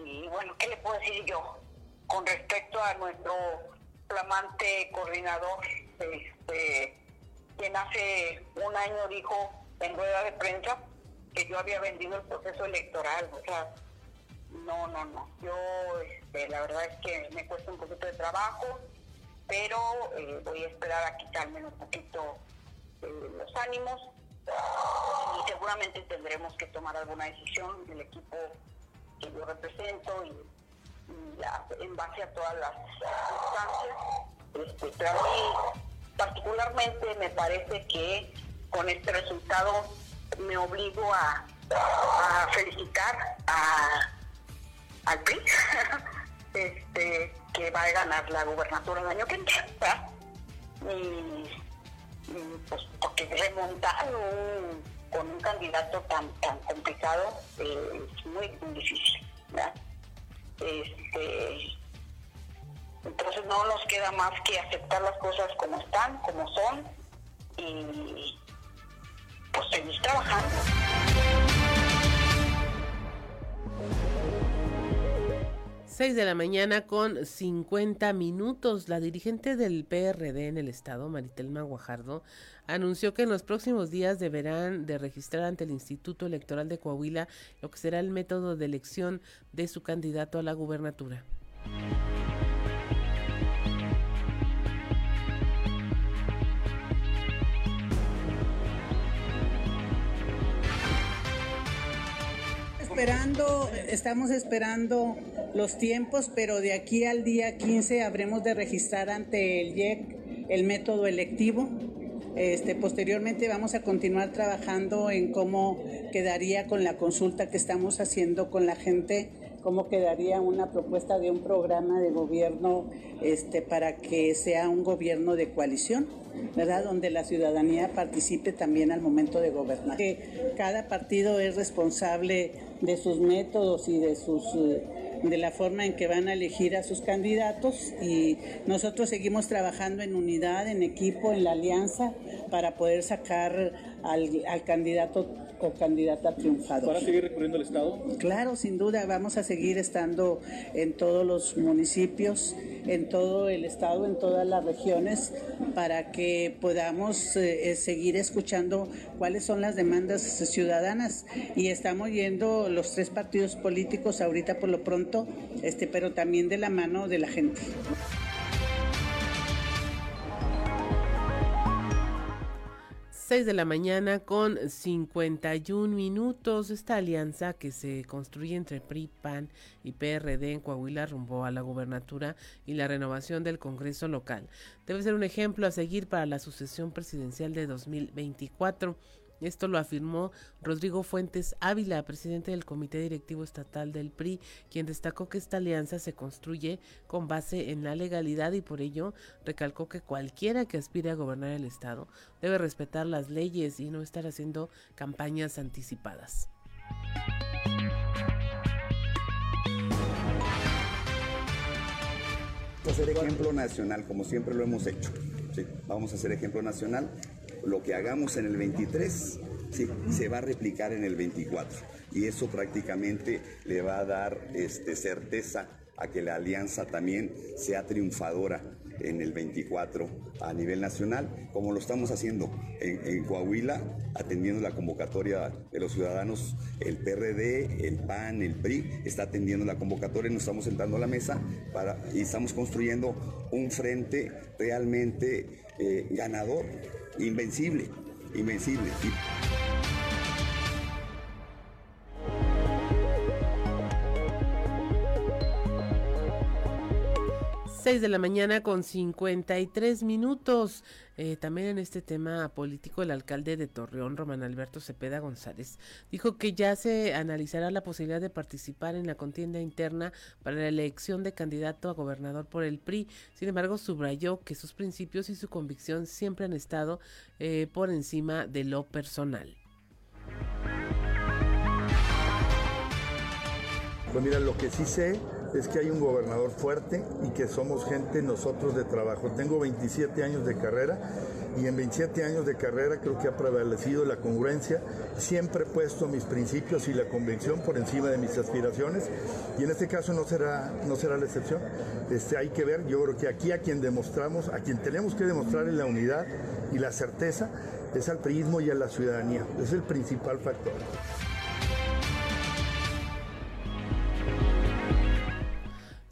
y, bueno, ¿qué le puedo decir yo? Con respecto a nuestro flamante coordinador, este, quien hace un año dijo en rueda de prensa que yo había vendido el proceso electoral, o sea, no, no, no. Yo, este, la verdad es que me cuesta un poquito de trabajo, pero eh, voy a esperar a quitarme un poquito eh, los ánimos y seguramente tendremos que tomar alguna decisión del equipo que yo represento y, en base a todas las circunstancias. Este, pero a mí particularmente me parece que con este resultado me obligo a, felicitar a, al PRI, este, que va a ganar la gubernatura el año que entra. Y porque remontar con un candidato tan tan complicado eh, es muy, difícil este entonces no nos queda más que aceptar las cosas como están como son y pues seguir trabajando 6 de la mañana con 50 minutos. La dirigente del PRD en el estado, Maritelma Guajardo, anunció que en los próximos días deberán de registrar ante el Instituto Electoral de Coahuila lo que será el método de elección de su candidato a la gubernatura. Esperando, estamos esperando los tiempos, pero de aquí al día 15 habremos de registrar ante el IEC el método electivo. Este, posteriormente vamos a continuar trabajando en cómo quedaría con la consulta que estamos haciendo con la gente cómo quedaría una propuesta de un programa de gobierno este, para que sea un gobierno de coalición, Donde la ciudadanía participe también al momento de gobernar. Que cada partido es responsable de sus métodos y de sus de la forma en que van a elegir a sus candidatos y nosotros seguimos trabajando en unidad, en equipo, en la alianza para poder sacar al, al candidato o candidata triunfadora. ¿Van a seguir recorriendo el Estado? Claro, sin duda, vamos a seguir estando en todos los municipios, en todo el Estado, en todas las regiones, para que podamos eh, eh, seguir escuchando cuáles son las demandas ciudadanas. Y estamos yendo los tres partidos políticos ahorita por lo pronto, este, pero también de la mano de la gente. 6 de la mañana con 51 minutos. Esta alianza que se construye entre PRI, PAN y PRD en Coahuila rumbo a la gubernatura y la renovación del Congreso local debe ser un ejemplo a seguir para la sucesión presidencial de 2024. Esto lo afirmó Rodrigo Fuentes Ávila, presidente del Comité Directivo Estatal del PRI, quien destacó que esta alianza se construye con base en la legalidad y por ello recalcó que cualquiera que aspire a gobernar el Estado debe respetar las leyes y no estar haciendo campañas anticipadas. Ser ejemplo nacional, como siempre lo hemos hecho. vamos a ser ejemplo nacional lo que hagamos en el 23 ¿sí? se va a replicar en el 24 y eso prácticamente le va a dar este, certeza a que la alianza también sea triunfadora en el 24 a nivel nacional, como lo estamos haciendo en, Coahuila, atendiendo la convocatoria de los ciudadanos, el PRD, el PAN, el PRI, está atendiendo la convocatoria, nos estamos sentando a la mesa para, y estamos construyendo un frente realmente eh, ganador invencible, invencible. 6 de la mañana con 53 minutos. Eh, también en este tema político, el alcalde de Torreón, Román Alberto Cepeda González, dijo que ya se analizará la posibilidad de participar en la contienda interna para la elección de candidato a gobernador por el PRI. Sin embargo, subrayó que sus principios y su convicción siempre han estado eh, por encima de lo personal. Pues mira, lo que sí sé es que hay un gobernador fuerte y que somos gente nosotros de trabajo. Tengo 27 años de carrera y en 27 años de carrera creo que ha prevalecido la congruencia. Siempre he puesto mis principios y la convicción por encima de mis aspiraciones y en este caso no será, no será la excepción. Este, hay que ver, yo creo que aquí a quien demostramos, a quien tenemos que demostrar la unidad y la certeza es al prismo y a la ciudadanía. Es el principal factor.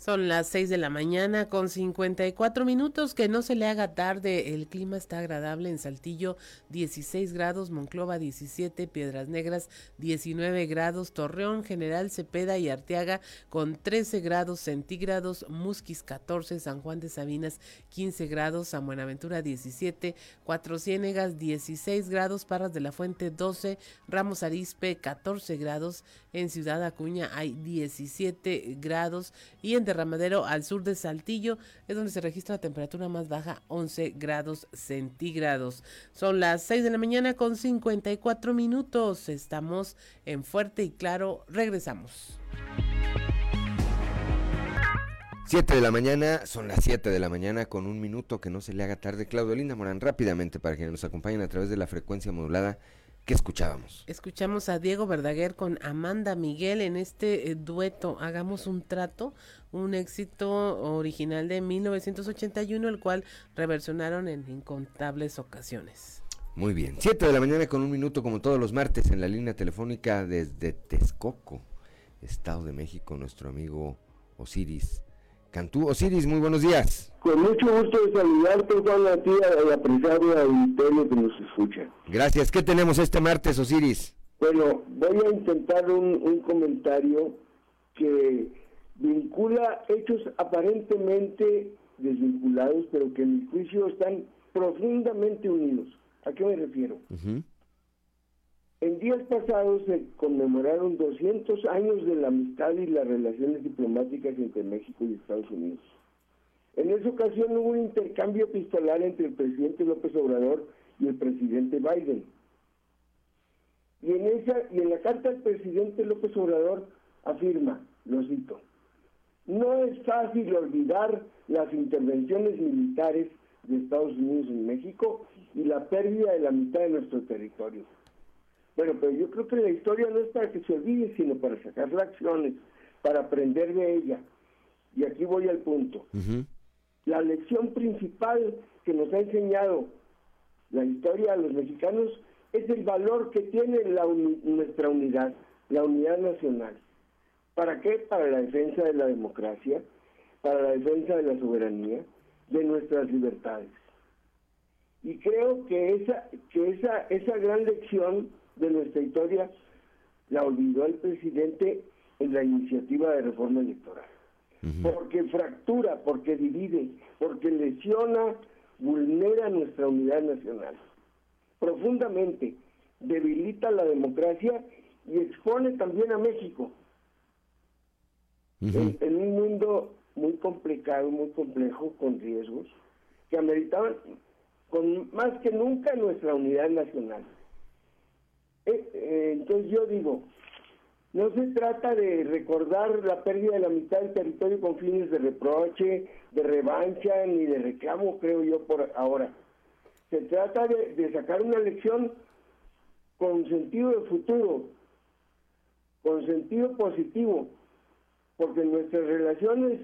Son las 6 de la mañana con 54 minutos. Que no se le haga tarde. El clima está agradable en Saltillo, 16 grados, Monclova 17, Piedras Negras 19 grados, Torreón, General Cepeda y Arteaga con 13 grados centígrados, Musquis 14, San Juan de Sabinas 15 grados, San Buenaventura 17, Cuatro Ciénegas 16 grados, Parras de la Fuente 12, Ramos Arispe 14 grados, en Ciudad Acuña hay 17 grados y en Derramadero al sur de Saltillo es donde se registra la temperatura más baja 11 grados centígrados. Son las 6 de la mañana con 54 minutos. Estamos en Fuerte y Claro. Regresamos. 7 de la mañana, son las 7 de la mañana con un minuto que no se le haga tarde. Claudio Linda Morán, rápidamente para que nos acompañen a través de la frecuencia modulada ¿Qué escuchábamos? Escuchamos a Diego Verdaguer con Amanda Miguel en este eh, dueto Hagamos un trato, un éxito original de 1981, el cual reversionaron en incontables ocasiones. Muy bien, 7 de la mañana con un minuto como todos los martes en la línea telefónica desde Texcoco, Estado de México, nuestro amigo Osiris Cantú. Osiris, muy buenos días. Con mucho gusto de saludarte, Juan, a ti, a la auditorio que nos escucha. Gracias. ¿Qué tenemos este martes, Osiris? Bueno, voy a intentar un, un comentario que vincula hechos aparentemente desvinculados, pero que en mi juicio están profundamente unidos. ¿A qué me refiero? En días pasados se conmemoraron 200 años de la amistad y las relaciones diplomáticas entre México y Estados Unidos. En esa ocasión hubo un intercambio epistolar entre el presidente López Obrador y el presidente Biden. Y en, esa, y en la carta el presidente López Obrador afirma, lo cito, no es fácil olvidar las intervenciones militares de Estados Unidos en México y la pérdida de la mitad de nuestro territorio. Bueno, pero yo creo que la historia no es para que se olvide, sino para sacar lecciones, para aprender de ella. Y aquí voy al punto. La lección principal que nos ha enseñado la historia a los mexicanos es el valor que tiene la nuestra unidad, la unidad nacional. ¿Para qué? Para la defensa de la democracia, para la defensa de la soberanía, de nuestras libertades. Y creo que esa, que esa, esa gran lección de nuestra historia la olvidó el presidente en la iniciativa de reforma electoral. Porque fractura, porque divide, porque lesiona, vulnera nuestra unidad nacional. Profundamente debilita la democracia y expone también a México en, en un mundo muy complicado, muy complejo, con riesgos, que ameritaban con más que nunca nuestra unidad nacional. Eh, eh, entonces yo digo, no se trata de recordar la pérdida de la mitad del territorio con fines de reproche, de revancha, ni de reclamo, creo yo, por ahora. Se trata de, de sacar una lección con sentido de futuro, con sentido positivo, porque nuestras relaciones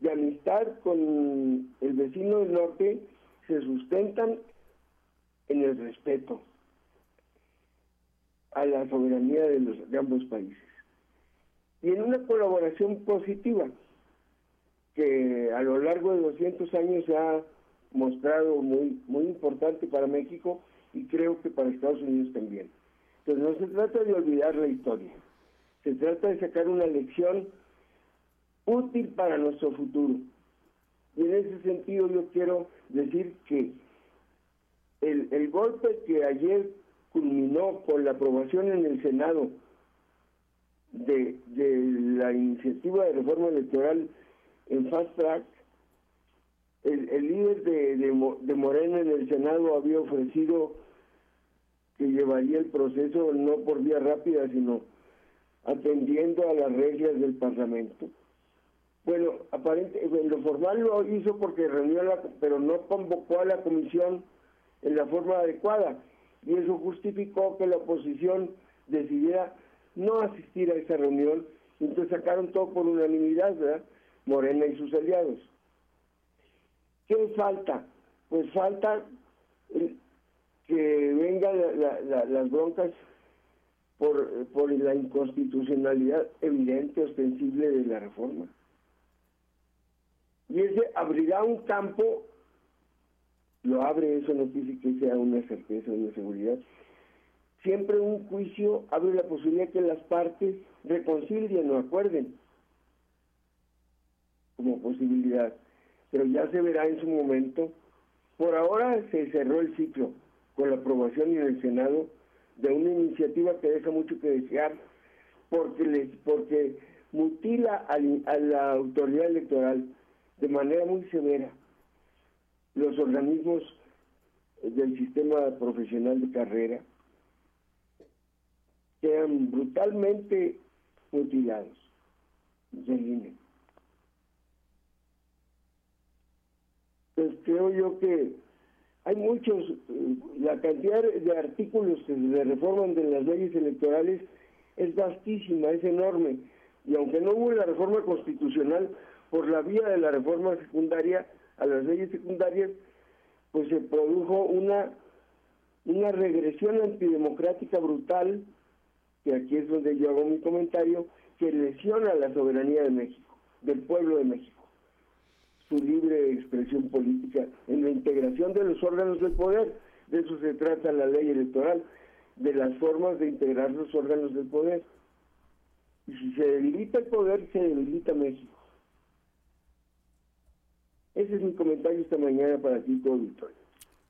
de amistad con el vecino del norte se sustentan en el respeto a la soberanía de, los, de ambos países. Y en una colaboración positiva que a lo largo de 200 años se ha mostrado muy, muy importante para México y creo que para Estados Unidos también. Entonces no se trata de olvidar la historia, se trata de sacar una lección útil para nuestro futuro, Y en ese sentido yo quiero decir que el, el golpe que ayer culminó con la aprobación en el Senado de, de la iniciativa de reforma electoral en fast track, el, líder de, de, Morena en el Senado había ofrecido que llevaría el proceso no por vía rápida, sino atendiendo a las reglas del Parlamento. Bueno, aparente, lo formal lo hizo porque reunió la, pero no convocó a la comisión en la forma adecuada y eso justificó que la oposición decidiera no asistir a esa reunión y entonces sacaron todo por unanimidad, ¿verdad? Morena y sus aliados. ¿Qué falta? Pues falta que vengan las broncas por, por la inconstitucionalidad evidente, ostensible de la reforma. Y ese abrirá un campo, lo abre, eso no quiere que sea una certeza, una seguridad. Siempre un juicio abre la posibilidad que las partes reconcilien o acuerden como posibilidad pero ya se verá en su momento. Por ahora se cerró el ciclo con la aprobación en el Senado de una iniciativa que deja mucho que desear porque les porque mutila a la autoridad electoral de manera muy severa los organismos del sistema profesional de carrera quedan brutalmente mutilados pues creo yo que hay muchos, eh, la cantidad de artículos que se reforman de las leyes electorales es vastísima, es enorme. Y aunque no hubo la reforma constitucional por la vía de la reforma secundaria a las leyes secundarias, pues se produjo una, una regresión antidemocrática brutal, que aquí es donde yo hago mi comentario, que lesiona la soberanía de México, del pueblo de México su libre expresión política en la integración de los órganos del poder. De eso se trata la ley electoral, de las formas de integrar los órganos del poder. Y si se debilita el poder, se debilita México. Ese es mi comentario esta mañana para ti, todo Victoria.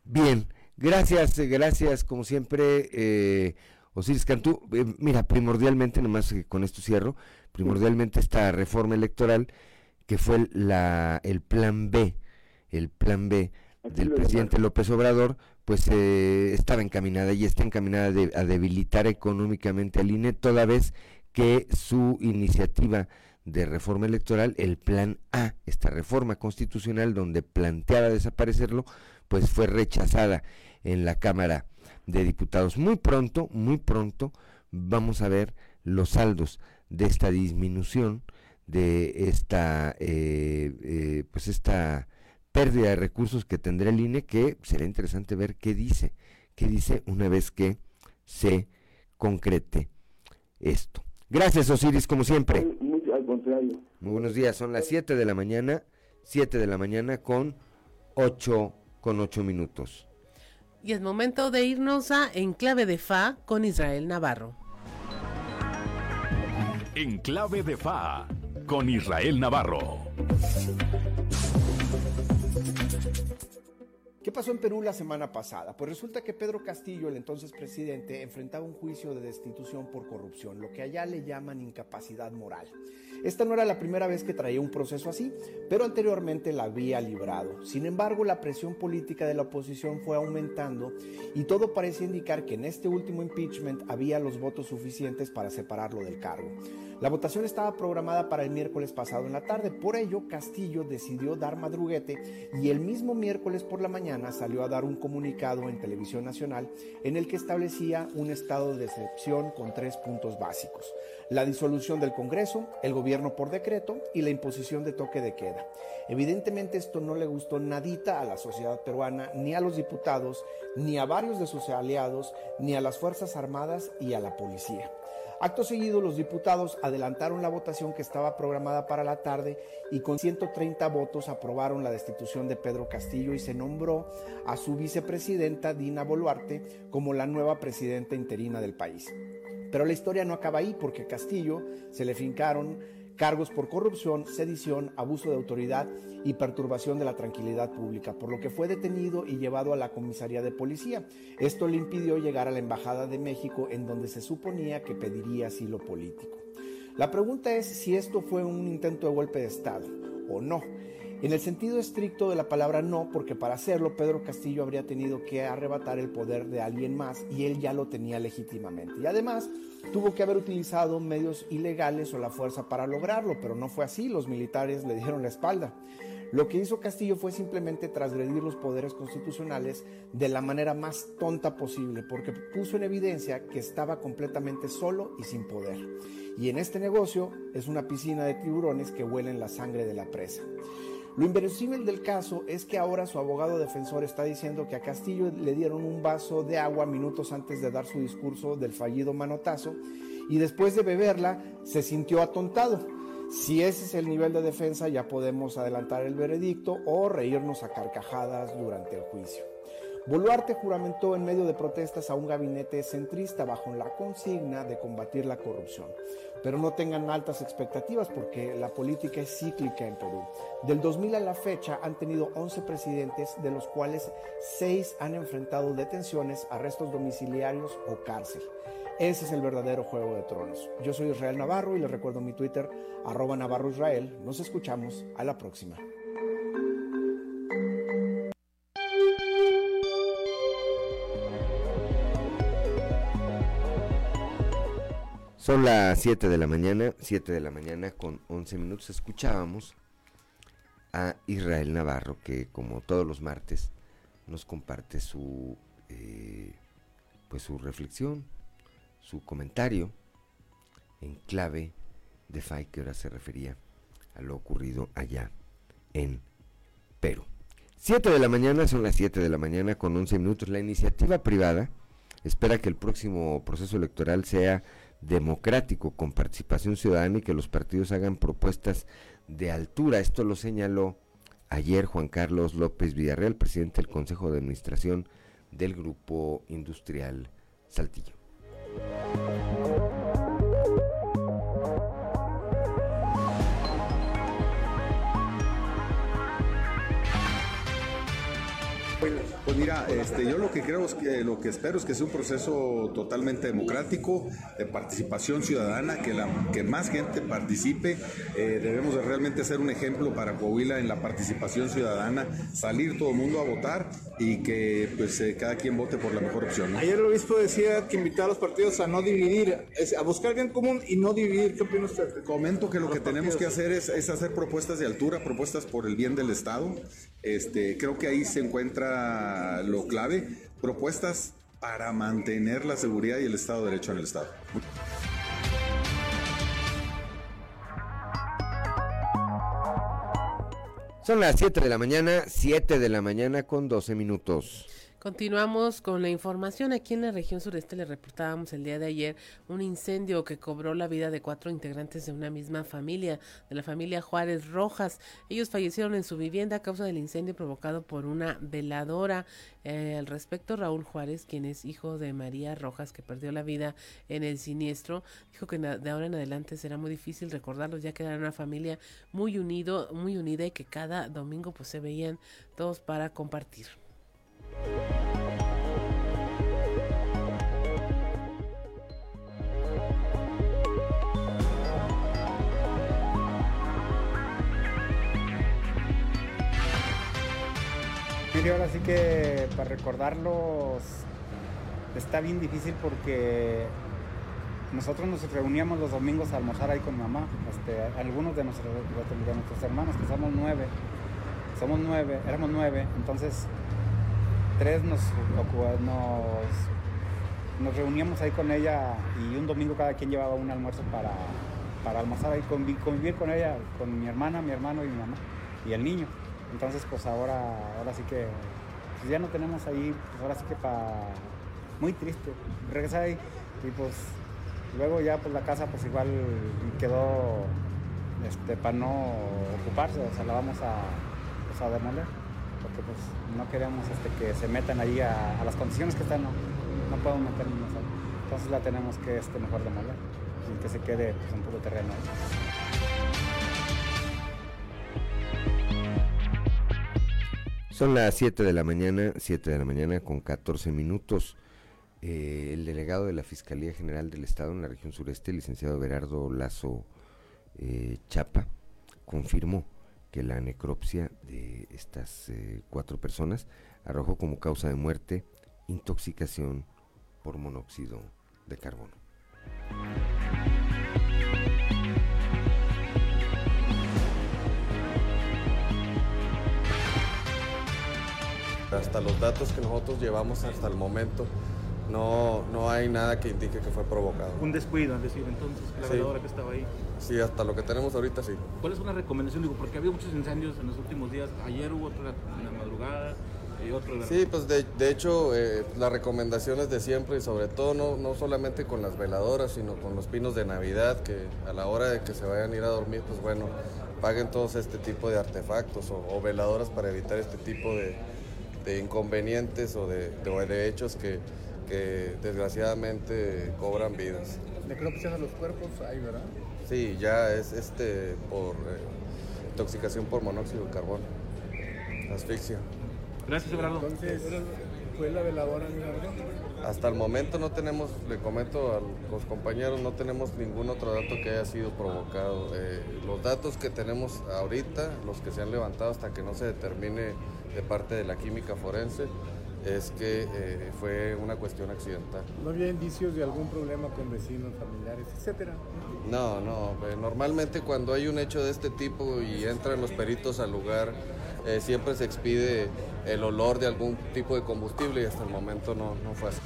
Bien, gracias, gracias, como siempre, eh, Osiris Cantú. Eh, mira, primordialmente, nomás con esto cierro, primordialmente esta reforma electoral que fue la, el plan B, el plan B del presidente López Obrador, pues eh, estaba encaminada y está encaminada a debilitar económicamente al INE, toda vez que su iniciativa de reforma electoral, el plan A, esta reforma constitucional donde planteaba desaparecerlo, pues fue rechazada en la Cámara de Diputados. Muy pronto, muy pronto vamos a ver los saldos de esta disminución de esta, eh, eh, pues esta pérdida de recursos que tendrá el INE, que será interesante ver qué dice, qué dice una vez que se concrete esto. Gracias, Osiris, como siempre. Muy, al contrario. Muy buenos días, son las 7 de la mañana, 7 de la mañana con 8, con 8 minutos. Y es momento de irnos a Enclave de Fa con Israel Navarro. Enclave de Fa con Israel Navarro. ¿Qué pasó en Perú la semana pasada? Pues resulta que Pedro Castillo, el entonces presidente, enfrentaba un juicio de destitución por corrupción, lo que allá le llaman incapacidad moral. Esta no era la primera vez que traía un proceso así, pero anteriormente la había librado. Sin embargo, la presión política de la oposición fue aumentando y todo parece indicar que en este último impeachment había los votos suficientes para separarlo del cargo. La votación estaba programada para el miércoles pasado en la tarde, por ello Castillo decidió dar madruguete y el mismo miércoles por la mañana salió a dar un comunicado en televisión nacional en el que establecía un estado de excepción con tres puntos básicos. La disolución del Congreso, el gobierno por decreto y la imposición de toque de queda. Evidentemente esto no le gustó nadita a la sociedad peruana, ni a los diputados, ni a varios de sus aliados, ni a las Fuerzas Armadas y a la policía. Acto seguido, los diputados adelantaron la votación que estaba programada para la tarde y con 130 votos aprobaron la destitución de Pedro Castillo y se nombró a su vicepresidenta Dina Boluarte como la nueva presidenta interina del país. Pero la historia no acaba ahí porque Castillo se le fincaron cargos por corrupción, sedición, abuso de autoridad y perturbación de la tranquilidad pública, por lo que fue detenido y llevado a la comisaría de policía. Esto le impidió llegar a la Embajada de México en donde se suponía que pediría asilo político. La pregunta es si esto fue un intento de golpe de Estado o no. En el sentido estricto de la palabra no, porque para hacerlo Pedro Castillo habría tenido que arrebatar el poder de alguien más y él ya lo tenía legítimamente. Y además tuvo que haber utilizado medios ilegales o la fuerza para lograrlo, pero no fue así, los militares le dieron la espalda. Lo que hizo Castillo fue simplemente transgredir los poderes constitucionales de la manera más tonta posible, porque puso en evidencia que estaba completamente solo y sin poder. Y en este negocio es una piscina de tiburones que huelen la sangre de la presa. Lo inverosímil del caso es que ahora su abogado defensor está diciendo que a Castillo le dieron un vaso de agua minutos antes de dar su discurso del fallido manotazo y después de beberla se sintió atontado. Si ese es el nivel de defensa ya podemos adelantar el veredicto o reírnos a carcajadas durante el juicio. Boluarte juramentó en medio de protestas a un gabinete centrista bajo la consigna de combatir la corrupción. Pero no tengan altas expectativas porque la política es cíclica en Perú. Del 2000 a la fecha han tenido 11 presidentes, de los cuales 6 han enfrentado detenciones, arrestos domiciliarios o cárcel. Ese es el verdadero juego de tronos. Yo soy Israel Navarro y les recuerdo mi Twitter, arroba Navarro Israel. Nos escuchamos a la próxima. Son las 7 de la mañana, 7 de la mañana con 11 minutos. Escuchábamos a Israel Navarro, que como todos los martes nos comparte su, eh, pues su reflexión, su comentario en clave de FAI, que ahora se refería a lo ocurrido allá en Perú. 7 de la mañana, son las 7 de la mañana con 11 minutos. La iniciativa privada espera que el próximo proceso electoral sea democrático con participación ciudadana y que los partidos hagan propuestas de altura. Esto lo señaló ayer Juan Carlos López Villarreal, presidente del Consejo de Administración del Grupo Industrial Saltillo. Mira, este, yo lo que creo es que lo que espero es que sea un proceso totalmente democrático, de participación ciudadana, que, la, que más gente participe. Eh, debemos de realmente ser un ejemplo para Coahuila en la participación ciudadana, salir todo el mundo a votar y que pues eh, cada quien vote por la mejor opción. Ayer el obispo decía que invitaba a los partidos a no dividir, a buscar bien común y no dividir. ¿Qué opina usted? Comento que lo que tenemos que hacer es, es hacer propuestas de altura, propuestas por el bien del Estado. Este, creo que ahí se encuentra lo clave, propuestas para mantener la seguridad y el Estado de Derecho en el Estado. Son las 7 de la mañana, 7 de la mañana con 12 minutos. Continuamos con la información. Aquí en la región sureste le reportábamos el día de ayer un incendio que cobró la vida de cuatro integrantes de una misma familia, de la familia Juárez Rojas. Ellos fallecieron en su vivienda a causa del incendio provocado por una veladora. Eh, al respecto, Raúl Juárez, quien es hijo de María Rojas, que perdió la vida en el siniestro, dijo que de ahora en adelante será muy difícil recordarlos, ya que eran una familia muy unido, muy unida y que cada domingo pues se veían todos para compartir. Ahora sí que para recordarlos está bien difícil porque nosotros nos reuníamos los domingos a almorzar ahí con mamá, este, algunos de nuestros, de nuestros hermanos, que somos nueve, somos nueve, éramos nueve, entonces tres nos, nos, reuníamos ahí con ella y un domingo cada quien llevaba un almuerzo para, para almorzar ahí, convivir con ella, con mi hermana, mi hermano y mi mamá y el niño. Entonces pues ahora, ahora sí que pues, ya no tenemos ahí, pues ahora sí que para muy triste. Regresar ahí y pues luego ya pues la casa pues igual quedó este, para no ocuparse, o sea la vamos a, pues, a demoler pues no queremos este, que se metan ahí a, las condiciones que están, no, no podemos meternos. Entonces la tenemos que este, mejor demoler y que se quede pues, en puro terreno. Son las 7 de la mañana, 7 de la mañana con 14 minutos. Eh, el delegado de la Fiscalía General del Estado en la región sureste, el licenciado Berardo Lazo eh, Chapa, confirmó que la necropsia de estas eh, cuatro personas arrojó como causa de muerte intoxicación por monóxido de carbono. Hasta los datos que nosotros llevamos hasta el momento, no, no hay nada que indique que fue provocado. Un descuido, es decir, entonces, la Sí. veladora que estaba ahí. Sí, hasta lo que tenemos ahorita sí. ¿Cuál es una recomendación? Digo, porque había muchos incendios en los últimos días. Ayer hubo otro en la madrugada y otro en la Sí, pues de, de hecho eh, las recomendaciones de siempre y sobre todo no, no solamente con las veladoras, sino con los pinos de Navidad, que a la hora de que se vayan a ir a dormir, pues bueno, paguen todos este tipo de artefactos o, o veladoras para evitar este tipo de, de inconvenientes o de, de- o de hechos que, que desgraciadamente cobran vidas. Necropsia de los cuerpos hay, ¿verdad? Sí, ya es este por eh, intoxicación por monóxido de carbono, asfixia. Gracias. Entonces, ¿fue la veladora Leonardo? Hasta el momento no tenemos, le comento a los compañeros, no tenemos ningún otro dato que haya sido provocado. Eh, los datos que tenemos ahorita, los que se han levantado hasta que no se determine de parte de la química forense, es que eh, fue una cuestión accidental. ¿No había indicios de algún problema con vecinos, familiares, etcétera? No, no, eh, normalmente cuando hay un hecho de este tipo y entran los peritos al lugar, eh, siempre se expide el olor de algún tipo de combustible y hasta el momento no, no fue así.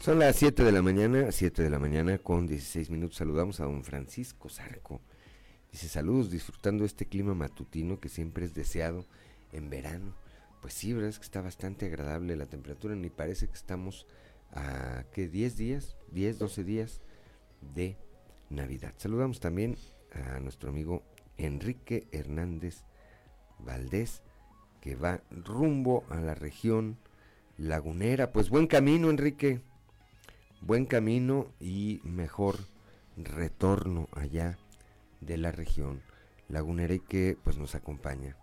Son las 7 de la mañana, 7 de la mañana con 16 minutos. Saludamos a don Francisco Zarco. Dice saludos, disfrutando este clima matutino que siempre es deseado en verano. Pues sí, verdad es que está bastante agradable la temperatura, ni parece que estamos a, ¿qué? 10 días, 10, 12 días de Navidad. Saludamos también a nuestro amigo Enrique Hernández Valdés, que va rumbo a la región lagunera. Pues buen camino, Enrique. Buen camino y mejor retorno allá de la región lagunera y que pues nos acompaña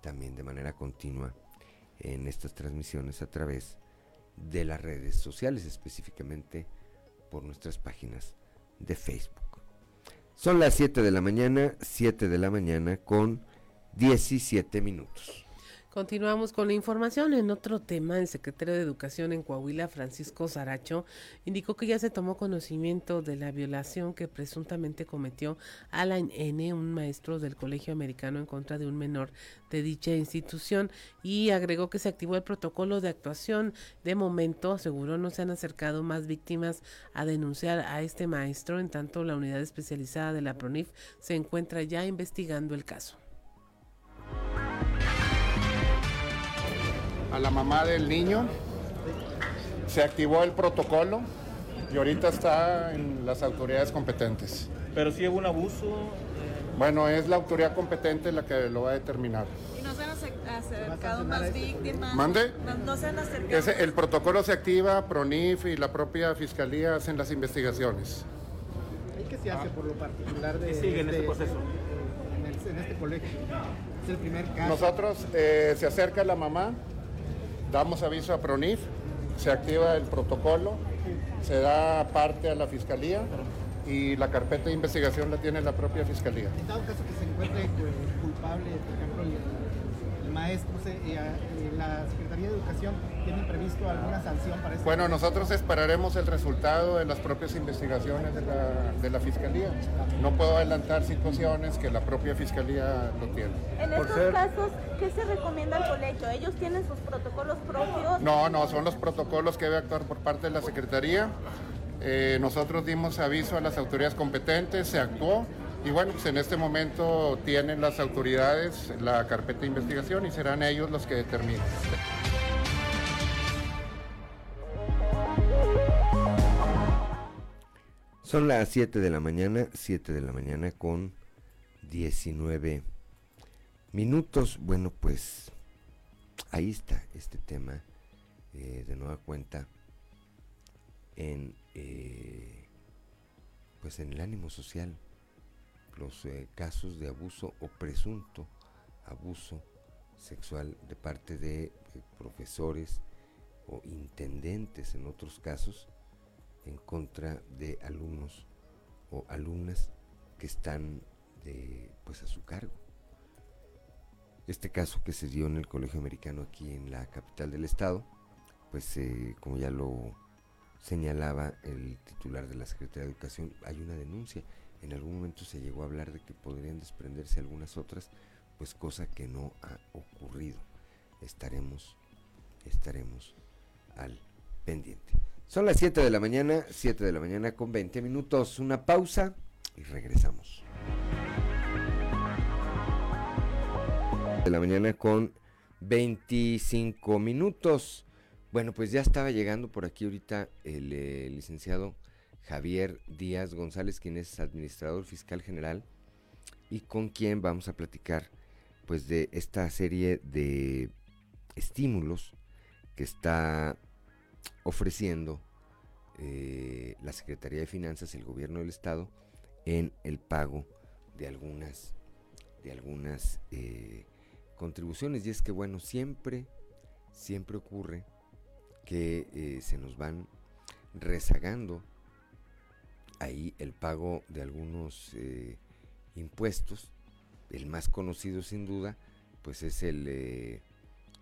también de manera continua en estas transmisiones a través de las redes sociales, específicamente por nuestras páginas de Facebook. Son las 7 de la mañana, 7 de la mañana con 17 minutos. Continuamos con la información. En otro tema, el secretario de Educación en Coahuila, Francisco Saracho, indicó que ya se tomó conocimiento de la violación que presuntamente cometió Alan N., un maestro del Colegio Americano, en contra de un menor de dicha institución y agregó que se activó el protocolo de actuación. De momento, aseguró, no se han acercado más víctimas a denunciar a este maestro, en tanto la unidad especializada de la PRONIF se encuentra ya investigando el caso. A la mamá del niño. Se activó el protocolo y ahorita está en las autoridades competentes. Pero si hubo un abuso. Bueno, es la autoridad competente la que lo va a determinar. ¿Y no se han ace- acercado más víctimas? ¿Mande? No, no se han acercado. Ese- el protocolo se activa, PRONIF y la propia fiscalía hacen las investigaciones. ¿Y qué se hace por lo particular de ¿Qué sigue en este proceso? En, el- en este colegio? Es el primer caso. Nosotros eh, se acerca la mamá, damos aviso a PRONIF, se activa el protocolo, se da parte a la fiscalía y la carpeta de investigación la tiene la propia fiscalía. En caso que se encuentre pues, culpable, por ejemplo, el, maestro, eh, eh, la Secretaría de Educación tiene previsto alguna sanción para este Bueno, nosotros esperaremos el resultado de las propias investigaciones de la, de la fiscalía. No puedo adelantar situaciones que la propia fiscalía lo tiene. En Por estos ser- casos, ¿qué se recomienda al colegio? ¿Ellos tienen sus protocolos propios? No, no, son los protocolos que debe actuar por parte de la Secretaría. Eh, nosotros dimos aviso a las autoridades competentes, se actuó y bueno, pues en este momento tienen las autoridades la carpeta de investigación y serán ellos los que determinen. Son las 7 de la mañana, 7 de la mañana con 19 minutos. Bueno, pues ahí está este tema eh, de nueva cuenta en eh, pues en el ánimo social los eh, casos de abuso o presunto abuso sexual de parte de eh, profesores o intendentes en otros casos en contra de alumnos o alumnas que están de, pues a su cargo. Este caso que se dio en el Colegio Americano aquí en la capital del estado, pues eh, como ya lo señalaba el titular de la Secretaría de Educación, hay una denuncia. En algún momento se llegó a hablar de que podrían desprenderse algunas otras, pues cosa que no ha ocurrido. Estaremos, estaremos al pendiente. Son las 7 de la mañana, 7 de la mañana con 20 minutos. Una pausa y regresamos. De la mañana con 25 minutos. Bueno, pues ya estaba llegando por aquí ahorita el eh, licenciado Javier Díaz González, quien es administrador fiscal general y con quien vamos a platicar pues de esta serie de estímulos que está ofreciendo eh, la Secretaría de Finanzas, el gobierno del estado, en el pago de algunas, de algunas eh, contribuciones. Y es que bueno, siempre, siempre ocurre que eh, se nos van rezagando ahí el pago de algunos impuestos. El más conocido sin duda, pues es el,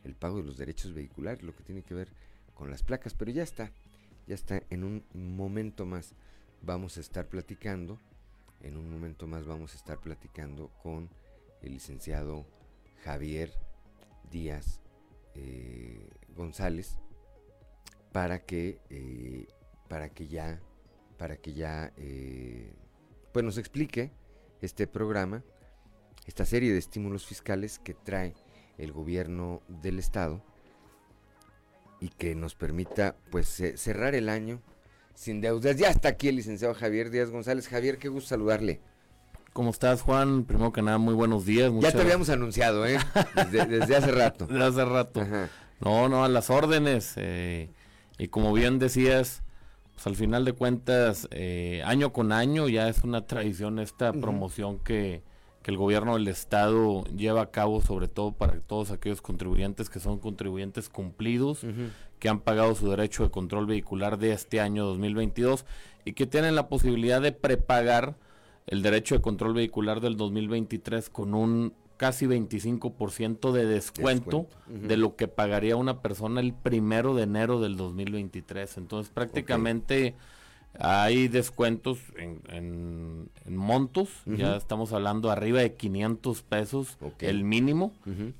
el pago de los derechos vehiculares, lo que tiene que ver con las placas, pero ya está, ya está, en un momento más vamos a estar platicando, en un momento más vamos a estar platicando con el licenciado Javier Díaz eh, González para que eh, para que ya para que ya eh, pues nos explique este programa esta serie de estímulos fiscales que trae el gobierno del estado y que nos permita pues cerrar el año sin deudas. Ya está aquí el licenciado Javier Díaz González. Javier, qué gusto saludarle. ¿Cómo estás, Juan? Primero que nada, muy buenos días. Ya te habíamos anunciado, ¿eh? Desde, hace rato. Desde hace rato. No, no, a las órdenes. Eh, y como bien decías, pues al final de cuentas, eh, año con año ya es una tradición esta promoción que, que el gobierno del estado lleva a cabo sobre todo para todos aquellos contribuyentes que son contribuyentes cumplidos, que han pagado su derecho de control vehicular de este año 2022 y que tienen la posibilidad de prepagar el derecho de control vehicular del 2023 con un casi 25% de descuento, de lo que pagaría una persona el primero de enero del 2023. Entonces prácticamente... Hay descuentos en, montos, ya estamos hablando arriba de 500 pesos el mínimo.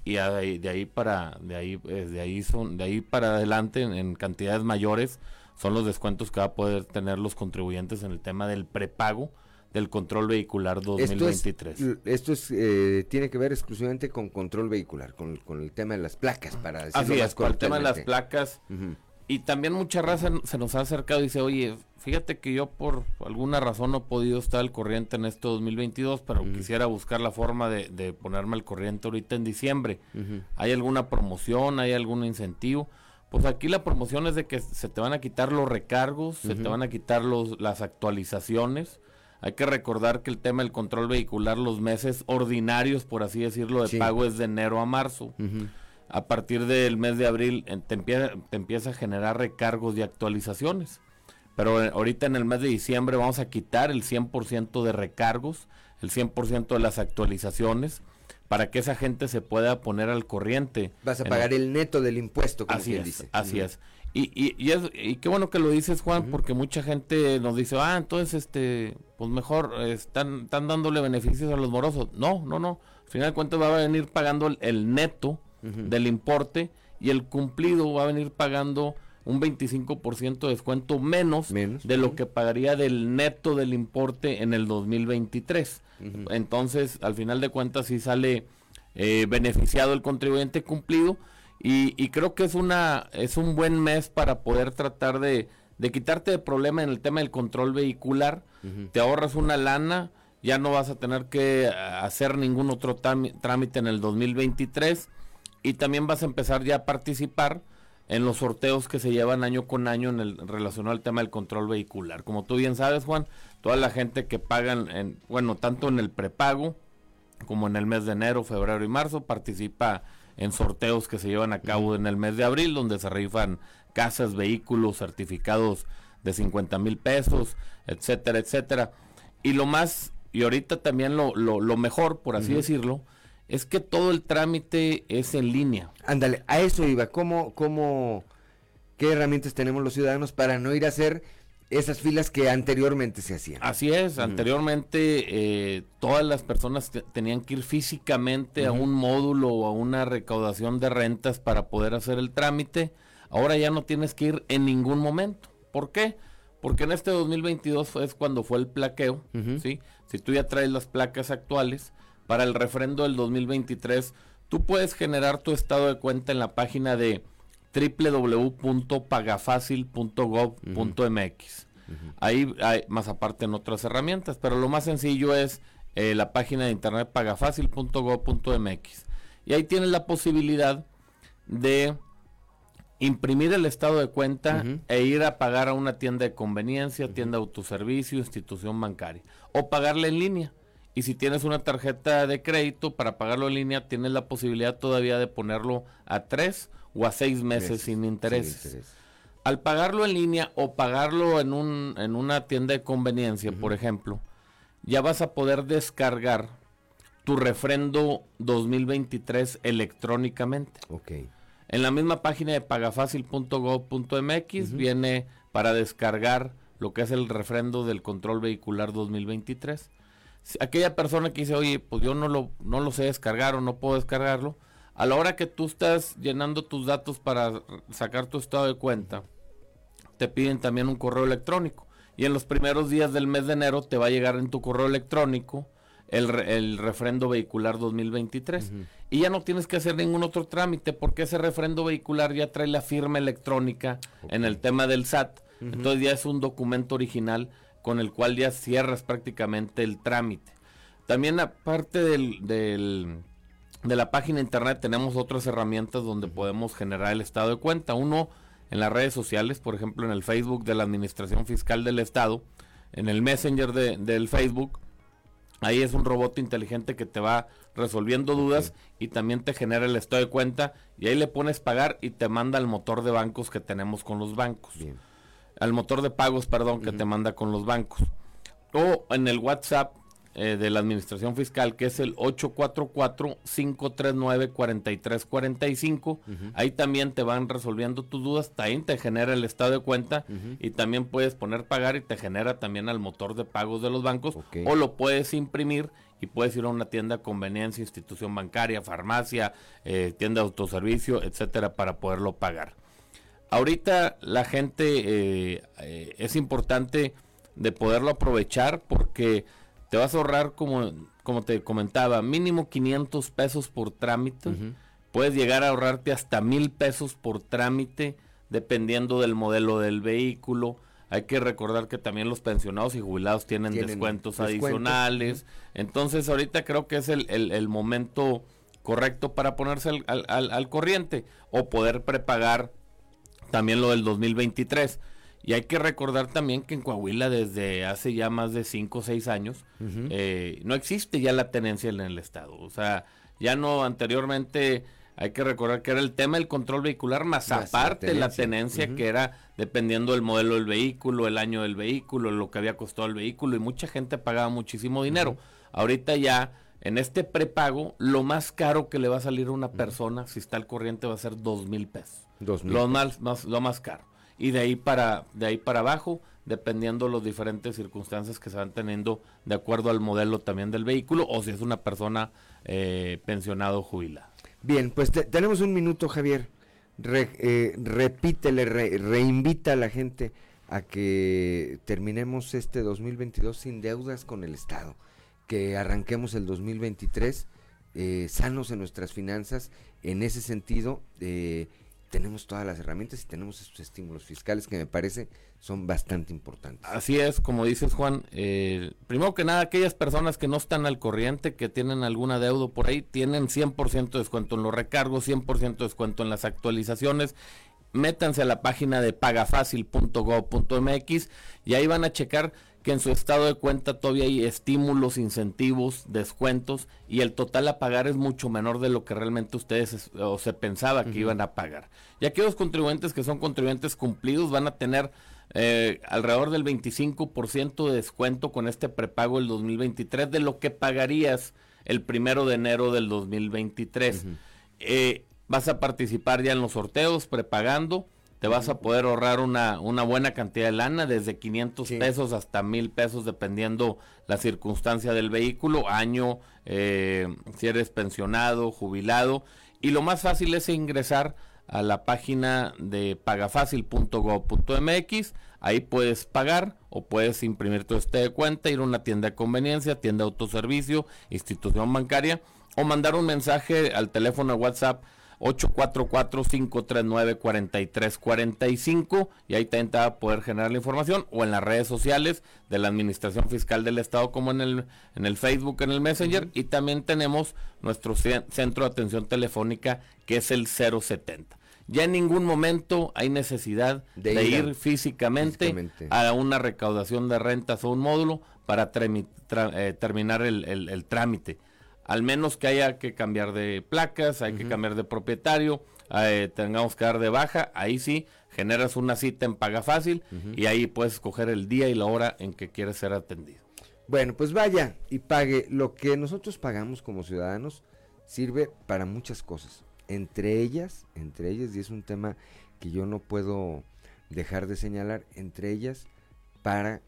Y de ahí, para de ahí eh, de ahí son de ahí para adelante en, cantidades mayores son los descuentos que va a poder tener los contribuyentes en el tema del prepago del control vehicular 2023. Esto, es, eh, tiene que ver exclusivamente con control vehicular, con, el tema de las placas para Así es, con el tema de las placas. Y también mucha raza se nos ha acercado y dice, oye, Fíjate que yo por alguna razón no he podido estar al corriente en este 2022, pero quisiera buscar la forma de, ponerme al corriente ahorita en diciembre. ¿Hay alguna promoción? ¿Hay algún incentivo? Pues aquí la promoción es de que se te van a quitar los recargos, se te van a quitar los, las actualizaciones. Hay que recordar que el tema del control vehicular, los meses ordinarios, por así decirlo, de pago es de enero a marzo. A partir del mes de abril te, empieza, te empieza a generar recargos y actualizaciones. Pero ahorita en el mes de diciembre vamos a quitar el 100% de recargos, el 100% de las actualizaciones, para que esa gente se pueda poner al corriente. Vas a pagar el... neto del impuesto, como así es, dice. Así es. Y, y, y, es, y qué bueno que lo dices, Juan, porque mucha gente nos dice, ah, entonces, este, pues mejor están, están dándole beneficios a los morosos. No, no, no. Al final de cuentas va a venir pagando el, neto del importe y el cumplido va a venir pagando un 25% de descuento menos, de lo que pagaría del neto del importe en el 2023. Entonces, al final de cuentas, sí sale eh, beneficiado el contribuyente cumplido y, creo que es, una, es un buen mes para poder tratar de, de quitarte de problema en el tema del control vehicular. Te ahorras una lana, ya no vas a tener que eh, hacer ningún otro trámite en el 2023 y también vas a empezar ya a participar en los sorteos que se llevan año con año en el relacionado al tema del control vehicular. Como tú bien sabes, Juan, toda la gente que pagan, en, bueno, tanto en el prepago como en el mes de enero, febrero y marzo, participa en sorteos que se llevan a cabo en el mes de abril, donde se rifan casas, vehículos, certificados de 50 mil pesos, etcétera, etcétera. Y lo más, y ahorita también lo, lo, lo mejor, por así decirlo, es que todo el trámite es en línea. Ándale, a eso iba. ¿Cómo, cómo, qué herramientas tenemos los ciudadanos para no ir a hacer esas filas que anteriormente se hacían? Así es, anteriormente eh, todas las personas te- tenían que ir físicamente a un módulo o a una recaudación de rentas para poder hacer el trámite. Ahora ya no tienes que ir en ningún momento. ¿Por qué? Porque en este 2022 fue, es cuando fue el plaqueo, ¿sí? Si tú ya traes las placas actuales, para el refrendo del 2023, tú puedes generar tu estado de cuenta en la página de www.pagafacil.gov.mx. Ahí hay más aparte en otras herramientas, pero lo más sencillo es eh, la página de internet pagafacil.gov.mx. Y ahí tienes la posibilidad de imprimir el estado de cuenta e ir a pagar a una tienda de conveniencia, tienda de autoservicio, institución bancaria. O pagarle en línea. Y si tienes una tarjeta de crédito para pagarlo en línea, tienes la posibilidad todavía de ponerlo a tres o a seis meses Meses, sin sin intereses. interés. Al pagarlo en línea o pagarlo en, un, en una tienda de conveniencia, por ejemplo, ya vas a poder descargar tu refrendo 2023 electrónicamente. Ok. En la misma página de pagafacil.gov.mx viene para descargar lo que es el refrendo del control vehicular 2023. Si aquella persona que dice, oye, pues yo no lo, no lo sé descargar o no puedo descargarlo, a la hora que tú estás llenando tus datos para sacar tu estado de cuenta, te piden también un correo electrónico. Y en los primeros días del mes de enero te va a llegar en tu correo electrónico el, re- el refrendo vehicular 2023. Y ya no tienes que hacer ningún otro trámite porque ese refrendo vehicular ya trae la firma electrónica en el tema del SAT. Entonces ya es un documento original con el cual ya cierras prácticamente el trámite. También aparte del, del- de la página internet tenemos otras herramientas donde podemos generar el estado de cuenta. Uno en las redes sociales, por ejemplo en el Facebook de la Administración Fiscal del Estado, en el Messenger de- del Facebook. Ahí es un robot inteligente que te va resolviendo dudas y también te genera el estado de cuenta y ahí le pones pagar y te manda al motor de bancos que tenemos con los bancos. Al motor de pagos, perdón, que te manda con los bancos. O en el WhatsApp eh, de la Administración Fiscal, que es el 844-539-4345. Ahí también te van resolviendo tus dudas, también te genera el estado de cuenta y también puedes poner pagar y te genera también al motor de pagos de los bancos o lo puedes imprimir y puedes ir a una tienda de conveniencia, institución bancaria, farmacia, eh, tienda de autoservicio, etcétera, para poderlo pagar. Ahorita la gente eh, eh, es importante de poderlo aprovechar porque te vas a ahorrar, como, como te comentaba, mínimo 500 pesos por trámite. Puedes llegar a ahorrarte hasta mil pesos por trámite dependiendo del modelo del vehículo. Hay que recordar que también los pensionados y jubilados tienen, Tienen descuentos descuento. adicionales. Entonces ahorita creo que es el, el- el momento correcto para ponerse al, al- al- al corriente o poder prepagar también lo del 2023. Y hay que recordar también que en Coahuila desde hace ya más de 5 o 6 años eh, no existe ya la tenencia en el Estado. O sea, ya no anteriormente hay que recordar que era el tema del control vehicular más, la aparte la tenencia. que era dependiendo del modelo del vehículo, el año del vehículo, lo que había costado el vehículo y mucha gente pagaba muchísimo dinero. Ahorita ya en este prepago lo más caro que le va a salir a una persona si está al corriente va a ser dos mil pesos. Dos mil Lo más, más- lo más caro. Y de ahí para de ahí para abajo, dependiendo las diferentes circunstancias que se van teniendo de acuerdo al modelo también del vehículo o si es una persona eh, pensionado o. Bien, pues te- tenemos un minuto, Javier. Eh, repítele, re- reinvita a la gente a que terminemos este 2022 sin deudas con el Estado, que arranquemos el 2023 eh, sanos en nuestras finanzas. En ese sentido, eh, tenemos todas las herramientas y tenemos estos estímulos fiscales que me parece son bastante importantes. Así es, como dices Juan, eh, primero que nada, aquellas personas que no están al corriente, que tienen alguna deuda por ahí, tienen 100% de descuento en los recargos, 100% de descuento en las actualizaciones métanse a la página de pagafacil.gov.mx y ahí van a checar que en su estado de cuenta todavía hay estímulos, incentivos, descuentos y el total a pagar es mucho menor de lo que realmente ustedes o se pensaba que iban a pagar. Y aquellos contribuyentes que son contribuyentes cumplidos van a tener eh, alrededor del 25% de descuento con este prepago del 2023 de lo que pagarías el primero de enero del 2023. Eh, vas a participar ya en los sorteos prepagando te vas a poder ahorrar una, una buena cantidad de lana, desde 500 pesos hasta 1000 pesos, dependiendo la circunstancia del vehículo, año, eh, si eres pensionado, jubilado. Y lo más fácil es ingresar a la página de pagafacil.gov.mx. Ahí puedes pagar o puedes imprimir tu este de cuenta, ir a una tienda de conveniencia, tienda de autoservicio, institución bancaria o mandar un mensaje al teléfono WhatsApp 844-539-4345 y ahí también te va a poder generar la información o en las redes sociales de la Administración Fiscal del Estado como en el, en el Facebook, en el Messenger. Y también tenemos nuestro centro de atención telefónica que es el 070. Ya en ningún momento hay necesidad de, ir, físicamente, a una recaudación de rentas o un módulo para eh, terminar el trámite al menos que haya que cambiar de placas, hay que cambiar de propietario, eh, tengamos que dar de baja, ahí sí generas una cita en Paga Fácil y ahí puedes escoger el día y la hora en que quieres ser atendido. Bueno, pues vaya y pague. Lo que nosotros pagamos como ciudadanos sirve para muchas cosas. Entre ellas, entre ellas, y es un tema que yo no puedo dejar de señalar, entre ellas, para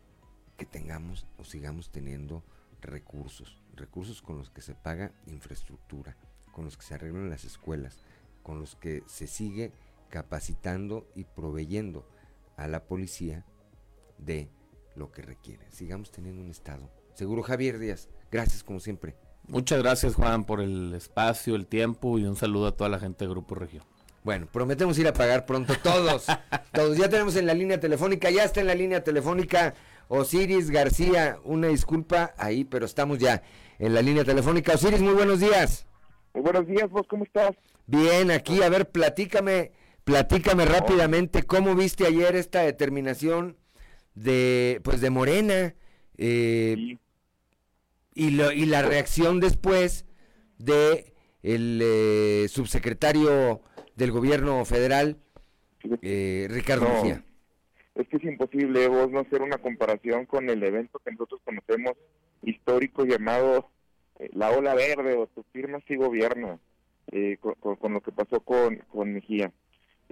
que tengamos o sigamos teniendo recursos recursos con los que se paga infraestructura, con los que se arreglan las escuelas, con los que se sigue capacitando y proveyendo a la policía de lo que requiere. Sigamos teniendo un Estado. Seguro Javier Díaz, gracias como siempre. Muchas gracias Juan por el espacio, el tiempo y un saludo a toda la gente de Grupo Región. Bueno, prometemos ir a pagar pronto todos. todos. Ya tenemos en la línea telefónica, ya está en la línea telefónica Osiris García. Una disculpa ahí, pero estamos ya en la línea telefónica. Osiris, muy buenos días. Muy buenos días, vos, ¿cómo estás? Bien, aquí, a ver, platícame, platícame rápidamente cómo viste ayer esta determinación de, pues, de Morena eh, y, lo, y la reacción después de el eh, subsecretario del gobierno federal, eh, Ricardo Mejía es que es imposible vos no hacer una comparación con el evento que nosotros conocemos histórico llamado eh, la ola verde o tu firma sí gobierna eh, con, lo que pasó con, con Mejía.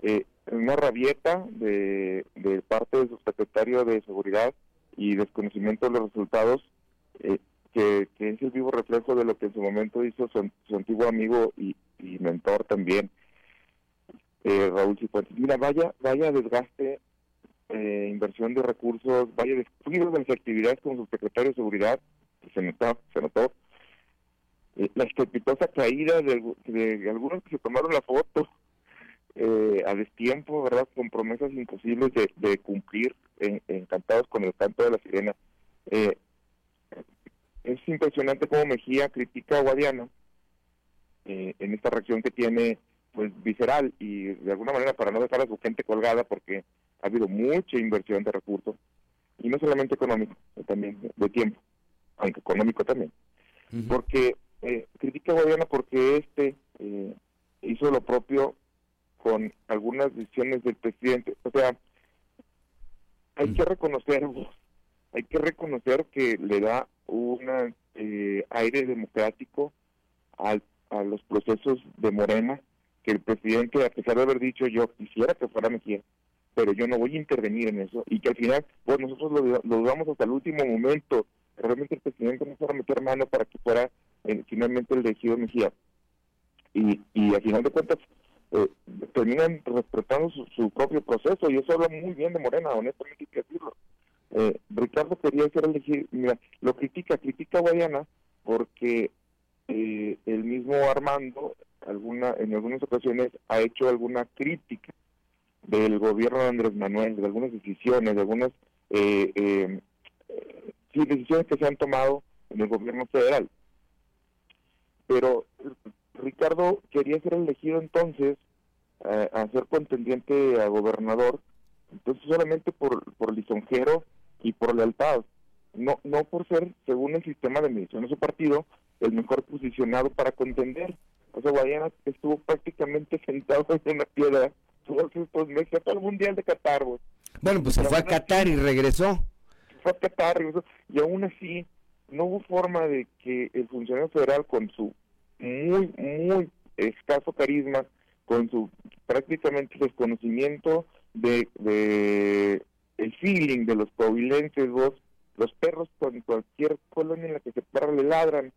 Eh, una rabieta de, de parte de su secretario de seguridad y desconocimiento de los resultados eh, que, que, es el vivo reflejo de lo que en su momento hizo su, su antiguo amigo y, y mentor también, Raúl Cifuentes. Mira, vaya, vaya desgaste eh, inversión de recursos, vaya descuido de las actividades como subsecretario de Seguridad, se notó, se notó. Eh, la estrepitosa caída de, algunos que se tomaron la foto eh, a destiempo, ¿verdad? Con promesas imposibles de, cumplir, encantados con el canto de la sirena. es impresionante cómo Mejía critica a Guadiana en esta reacción que tiene pues visceral y de alguna manera para no dejar a su gente colgada porque ha habido mucha inversión de recursos y no solamente económico, también de tiempo, aunque económico también. Porque eh, critica a gobierno porque este eh, hizo lo propio con algunas decisiones del presidente. O sea, hay que reconocer, hay que reconocer que le da un eh, aire democrático al, a los procesos de Morena que el presidente, a pesar de haber dicho yo quisiera que fuera Mejía, pero yo no voy a intervenir en eso, y que al final, pues nosotros lo, dudamos hasta el último momento, realmente el presidente no fuera a meter mano para que fuera eh, finalmente el elegido Mejía. Y, y al final de cuentas, eh, terminan respetando su, propio proceso, y eso habla muy bien de Morena, honestamente hay que decirlo. Eh, Ricardo quería ser elegido, mira, lo critica, critica a Guayana porque eh, el mismo Armando alguna en algunas ocasiones ha hecho alguna crítica del gobierno de Andrés Manuel, de algunas decisiones, de algunas eh, eh, decisiones que se han tomado en el gobierno federal. Pero Ricardo quería ser elegido entonces a, a ser contendiente a gobernador, entonces solamente por, por lisonjero y por lealtad, no, no por ser, según el sistema de medición de su partido, el mejor posicionado para contender. O sea, Guayana estuvo prácticamente sentado en una piedra todos estos meses, hasta el Mundial de Qatar. güey. Bueno, pues se fue a Qatar y regresó. fue a Qatar regresó, y aún así no hubo forma de que el funcionario federal con su muy, muy escaso carisma, con su prácticamente desconocimiento de, de el feeling de los coahuilenses, vos, los perros con cualquier colonia en la que se para le ladran,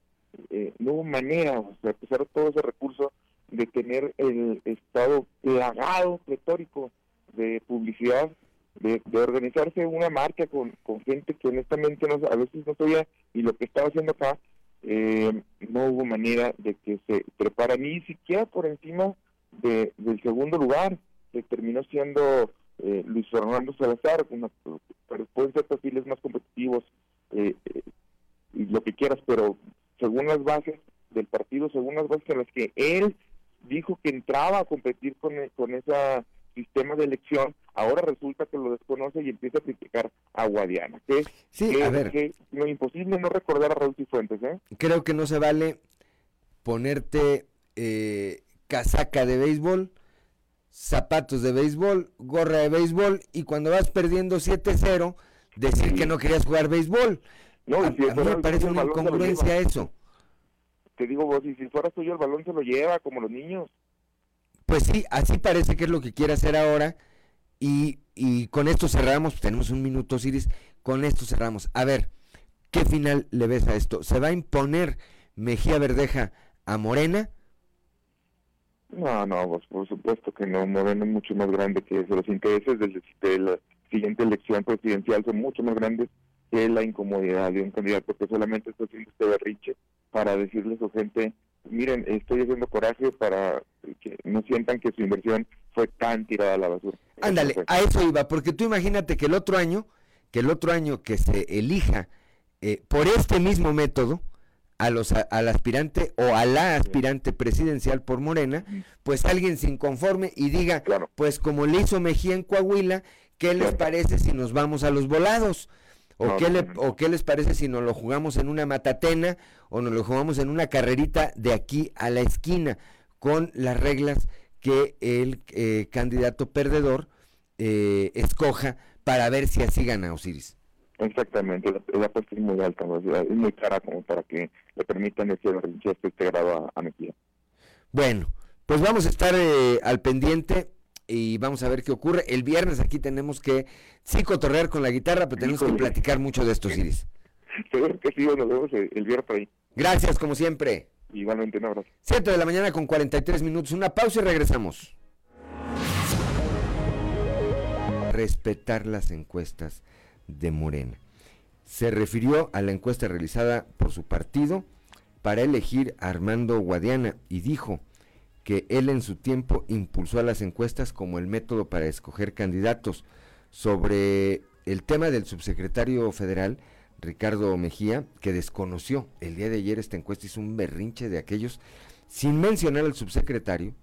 eh, no hubo manera, o sea, a pesar de todo ese recurso, de tener el estado plagado, pletórico de publicidad, de, de organizarse una marca con, con gente que honestamente no, a veces no sabía y lo que estaba haciendo acá, eh, no hubo manera de que se prepara ni siquiera por encima de, del segundo lugar, que terminó siendo eh, Luis Fernando Salazar, una, pero pueden ser perfiles más competitivos eh, eh, y lo que quieras, pero según las bases del partido, según las bases en las que él dijo que entraba a competir con, e- con ese sistema de elección, ahora resulta que lo desconoce y empieza a criticar a Guadiana. Que, Sí, que- a ver. que lo imposible no recordar a Raúl Cifuentes, ¿eh? Creo que no se vale ponerte eh, casaca de béisbol, zapatos de béisbol, gorra de béisbol y cuando vas perdiendo 7-0 decir que no querías jugar béisbol. No, a, si a mí me parece una incongruencia eso. Te digo vos, y si fuera tuyo el balón se lo lleva, como los niños. Pues sí, así parece que es lo que quiere hacer ahora. Y, y con esto cerramos, tenemos un minuto, Siris, con esto cerramos. A ver, ¿qué final le ves a esto? ¿Se va a imponer Mejía Verdeja a Morena? No, no, pues, por supuesto que no. Moreno es mucho más grande que eso. Los intereses del- de la siguiente elección presidencial son mucho más grandes que la incomodidad de un candidato que solamente está haciendo este berrinche para decirle a su gente, miren, estoy haciendo coraje para que no sientan que su inversión fue tan tirada a la basura. Ándale, a eso iba, porque tú imagínate que el otro año, que el otro año que se elija eh, por este mismo método a los a- al aspirante o a la aspirante presidencial por Morena, pues alguien se inconforme y diga, pues como le hizo Mejía en Coahuila, ¿qué les parece si nos vamos a los volados? ¿O, No, qué no, le- ¿O qué les parece si nos lo jugamos en una matatena o nos lo jugamos en una carrerita de aquí a la esquina con las reglas que el eh, candidato perdedor eh, escoja para ver si así gana Osiris? Exactamente, la, la apuesta es muy alta, es muy cara como para que le permitan ese berrinche este grado a, a Mejía. Bueno, pues vamos a estar eh, al pendiente y vamos a ver qué ocurre. El viernes aquí tenemos que sí cotorrear con la guitarra, pero tenemos que platicar mucho de esto, Osiris. Seguro que sí, nos vemos el, viernes ahí. Gracias, como siempre. Igualmente, un abrazo. 7 de la mañana con 43 minutos. Una pausa y regresamos. Respetar las encuestas de Morena. Se refirió a la encuesta realizada por su partido para elegir a Armando Guadiana y dijo que él en su tiempo impulsó a las encuestas como el método para escoger candidatos. Sobre el tema del subsecretario federal, Ricardo Mejía, que desconoció el día de ayer esta encuesta, hizo un berrinche de aquellos, sin mencionar al subsecretario,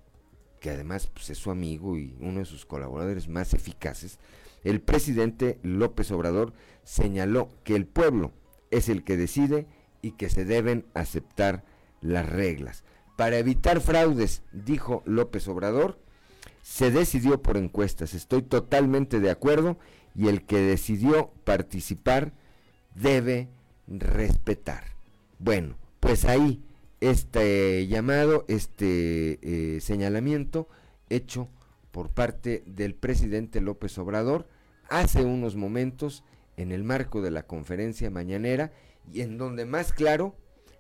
que además pues, es su amigo y uno de sus colaboradores más eficaces, el presidente López Obrador señaló que el pueblo es el que decide y que se deben aceptar las reglas. Para evitar fraudes, dijo López Obrador, se decidió por encuestas. Estoy totalmente de acuerdo y el que decidió participar debe respetar. Bueno, pues ahí este llamado, este eh, señalamiento hecho por parte del presidente López Obrador hace unos momentos en el marco de la conferencia mañanera y en donde más claro,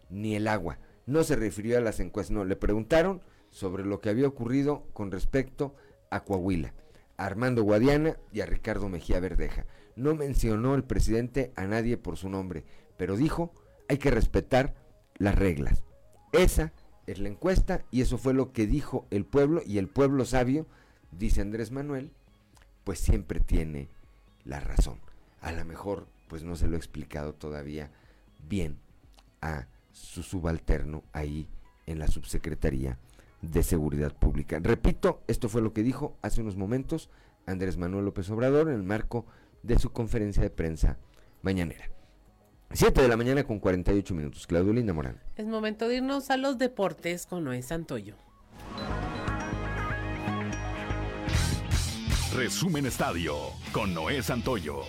ni el agua. No se refirió a las encuestas, no, le preguntaron sobre lo que había ocurrido con respecto a Coahuila, a Armando Guadiana y a Ricardo Mejía Verdeja. No mencionó el presidente a nadie por su nombre, pero dijo, hay que respetar las reglas. Esa es la encuesta y eso fue lo que dijo el pueblo y el pueblo sabio, dice Andrés Manuel, pues siempre tiene la razón. A lo mejor pues no se lo he explicado todavía bien a su subalterno ahí en la subsecretaría de Seguridad Pública. Repito, esto fue lo que dijo hace unos momentos Andrés Manuel López Obrador en el marco de su conferencia de prensa mañanera. 7 de la mañana con 48 minutos. Claudio Linda Morán. Es momento de irnos a los deportes con Noé Santoyo. Resumen Estadio con Noé Santoyo.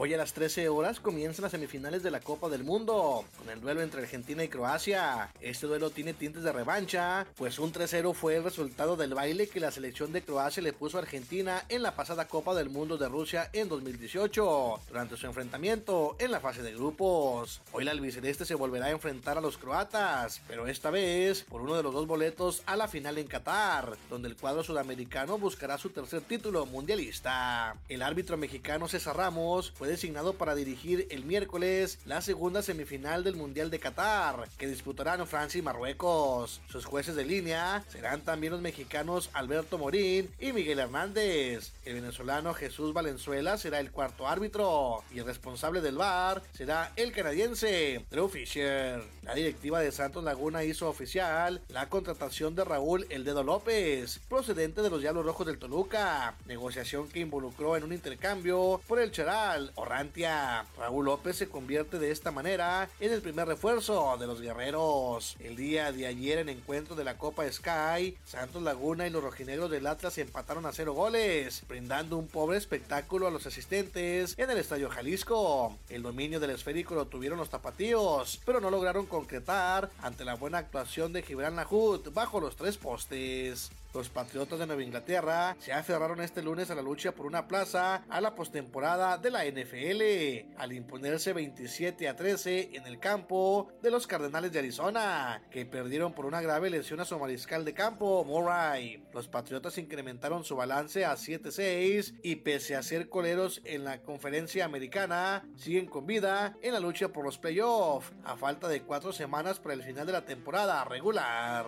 Hoy a las 13 horas comienzan las semifinales de la Copa del Mundo, con el duelo entre Argentina y Croacia. Este duelo tiene tintes de revancha, pues un 3-0 fue el resultado del baile que la selección de Croacia le puso a Argentina en la pasada Copa del Mundo de Rusia en 2018, durante su enfrentamiento en la fase de grupos. Hoy la albiceleste se volverá a enfrentar a los croatas, pero esta vez por uno de los dos boletos a la final en Qatar, donde el cuadro sudamericano buscará su tercer título mundialista. El árbitro mexicano César Ramos fue designado para dirigir el miércoles la segunda semifinal del Mundial de Qatar, que disputarán Francia y Marruecos. Sus jueces de línea serán también los mexicanos Alberto Morín y Miguel Hernández. El venezolano Jesús Valenzuela será el cuarto árbitro y el responsable del VAR será el canadiense Drew Fisher. La directiva de Santos Laguna hizo oficial la contratación de Raúl El Dedo López, procedente de los Diablos Rojos del Toluca, negociación que involucró en un intercambio por el Cheral Orrantia. Raúl López se convierte de esta manera en el primer refuerzo de los guerreros. El día de ayer en encuentro de la Copa Sky, Santos Laguna y los rojinegros del Atlas empataron a cero goles, brindando un pobre espectáculo a los asistentes en el Estadio Jalisco. El dominio del esférico lo tuvieron los tapatíos, pero no lograron concretar ante la buena actuación de Gibran Lahut bajo los tres postes. Los Patriotas de Nueva Inglaterra se aferraron este lunes a la lucha por una plaza a la postemporada de la NFL, al imponerse 27 a 13 en el campo de los Cardenales de Arizona, que perdieron por una grave lesión a su mariscal de campo, Murray. Los Patriotas incrementaron su balance a 7-6 y pese a ser coleros en la conferencia americana, siguen con vida en la lucha por los playoffs, a falta de cuatro semanas para el final de la temporada regular.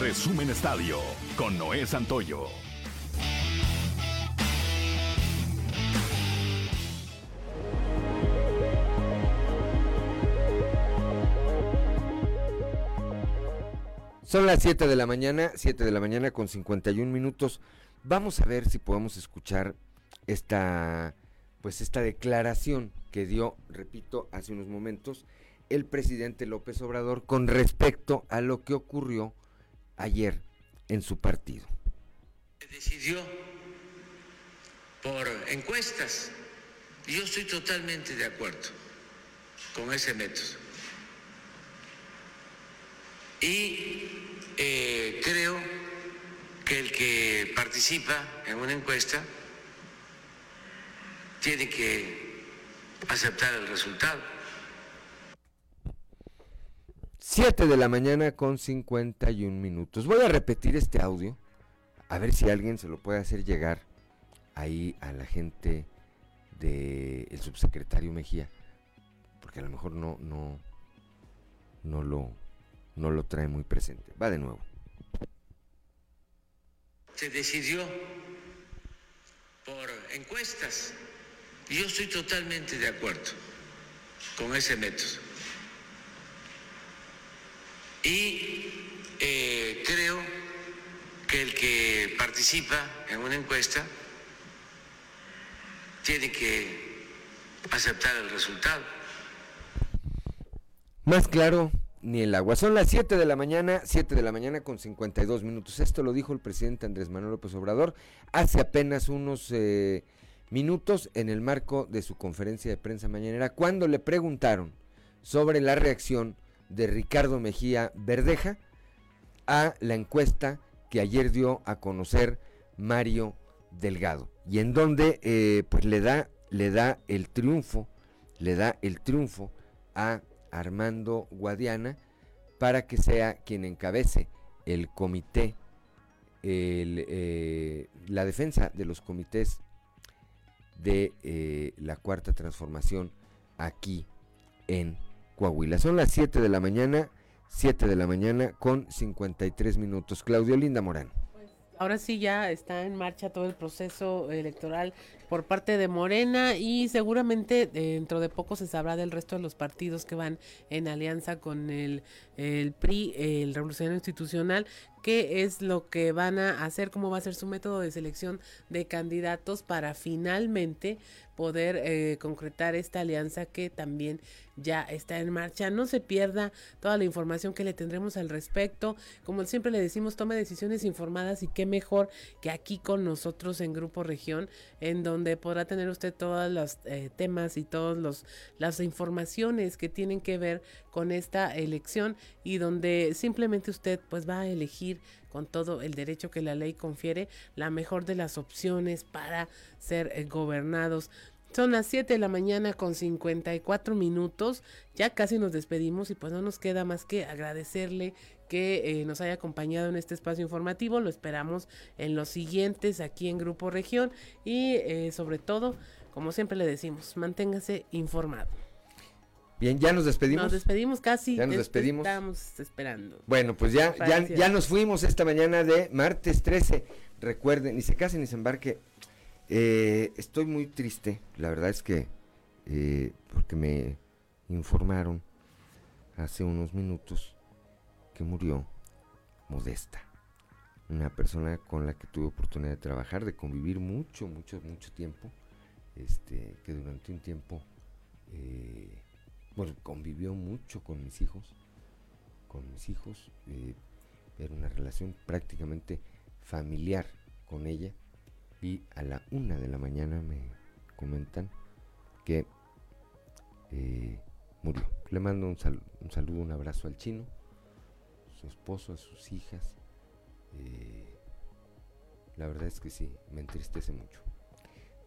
Resumen Estadio con Noé Santoyo. Son las 7 de la mañana, 7 de la mañana con 51 minutos. Vamos a ver si podemos escuchar esta pues esta declaración que dio, repito, hace unos momentos el presidente López Obrador con respecto a lo que ocurrió ayer en su partido. Se decidió por encuestas. Yo estoy totalmente de acuerdo con ese método. Y eh, creo que el que participa en una encuesta tiene que aceptar el resultado. 7 de la mañana con 51 minutos. Voy a repetir este audio, a ver si alguien se lo puede hacer llegar ahí a la gente del el subsecretario Mejía, porque a lo mejor no, no, no lo, no lo trae muy presente. Va de nuevo. Se decidió por encuestas. Yo estoy totalmente de acuerdo con ese método. Y eh, creo que el que participa en una encuesta tiene que aceptar el resultado. Más claro, ni el agua. Son las 7 de la mañana, 7 de la mañana con 52 minutos. Esto lo dijo el presidente Andrés Manuel López Obrador hace apenas unos eh, minutos en el marco de su conferencia de prensa mañanera, cuando le preguntaron sobre la reacción de Ricardo Mejía Verdeja a la encuesta que ayer dio a conocer Mario Delgado. Y en donde eh, pues le da le da el triunfo le da el triunfo a Armando Guadiana para que sea quien encabece el comité eh, la defensa de los comités de eh, la cuarta transformación aquí en Coahuila. Son las 7 de la mañana, 7 de la mañana con 53 minutos. Claudio Linda Morán. Ahora sí ya está en marcha todo el proceso electoral por parte de Morena y seguramente dentro de poco se sabrá del resto de los partidos que van en alianza con el, el PRI, el Revolucionario Institucional, qué es lo que van a hacer, cómo va a ser su método de selección de candidatos para finalmente poder eh, concretar esta alianza que también ya está en marcha. No se pierda toda la información que le tendremos al respecto. Como siempre le decimos, tome decisiones informadas y qué mejor que aquí con nosotros en Grupo Región, en donde podrá tener usted todos los eh, temas y todas las informaciones que tienen que ver con esta elección y donde simplemente usted pues va a elegir con todo el derecho que la ley confiere la mejor de las opciones para ser eh, gobernados. Son las 7 de la mañana con 54 minutos. Ya casi nos despedimos y pues no nos queda más que agradecerle que eh, nos haya acompañado en este espacio informativo. Lo esperamos en los siguientes aquí en Grupo Región y eh, sobre todo, como siempre le decimos, manténgase informado. Bien, ya nos despedimos. Nos despedimos casi. Ya nos despedimos. Estamos esperando. Bueno, pues ya, ya, ya nos fuimos esta mañana de martes 13. Recuerden, ni se case ni se embarque eh, estoy muy triste, la verdad es que, eh, porque me informaron hace unos minutos que murió Modesta, una persona con la que tuve oportunidad de trabajar, de convivir mucho, mucho, mucho tiempo, este, que durante un tiempo, eh, bueno, convivió mucho con mis hijos, con mis hijos, era una relación prácticamente familiar con ella y a la una de la mañana me comentan que eh, murió. Le mando un, un, saludo, un abrazo al chino, su esposo, a sus hijas. Eh, la verdad es que sí, me entristece mucho.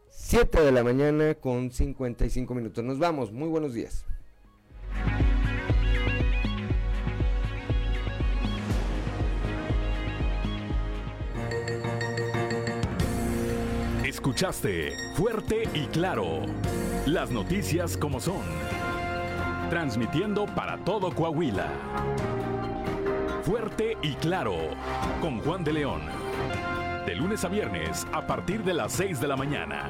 7 de la mañana con 55 minutos. Nos vamos, muy buenos días. Escuchaste fuerte y claro las noticias como son, transmitiendo para todo Coahuila. Fuerte y claro con Juan de León. De lunes a viernes a partir de las 6 de la mañana.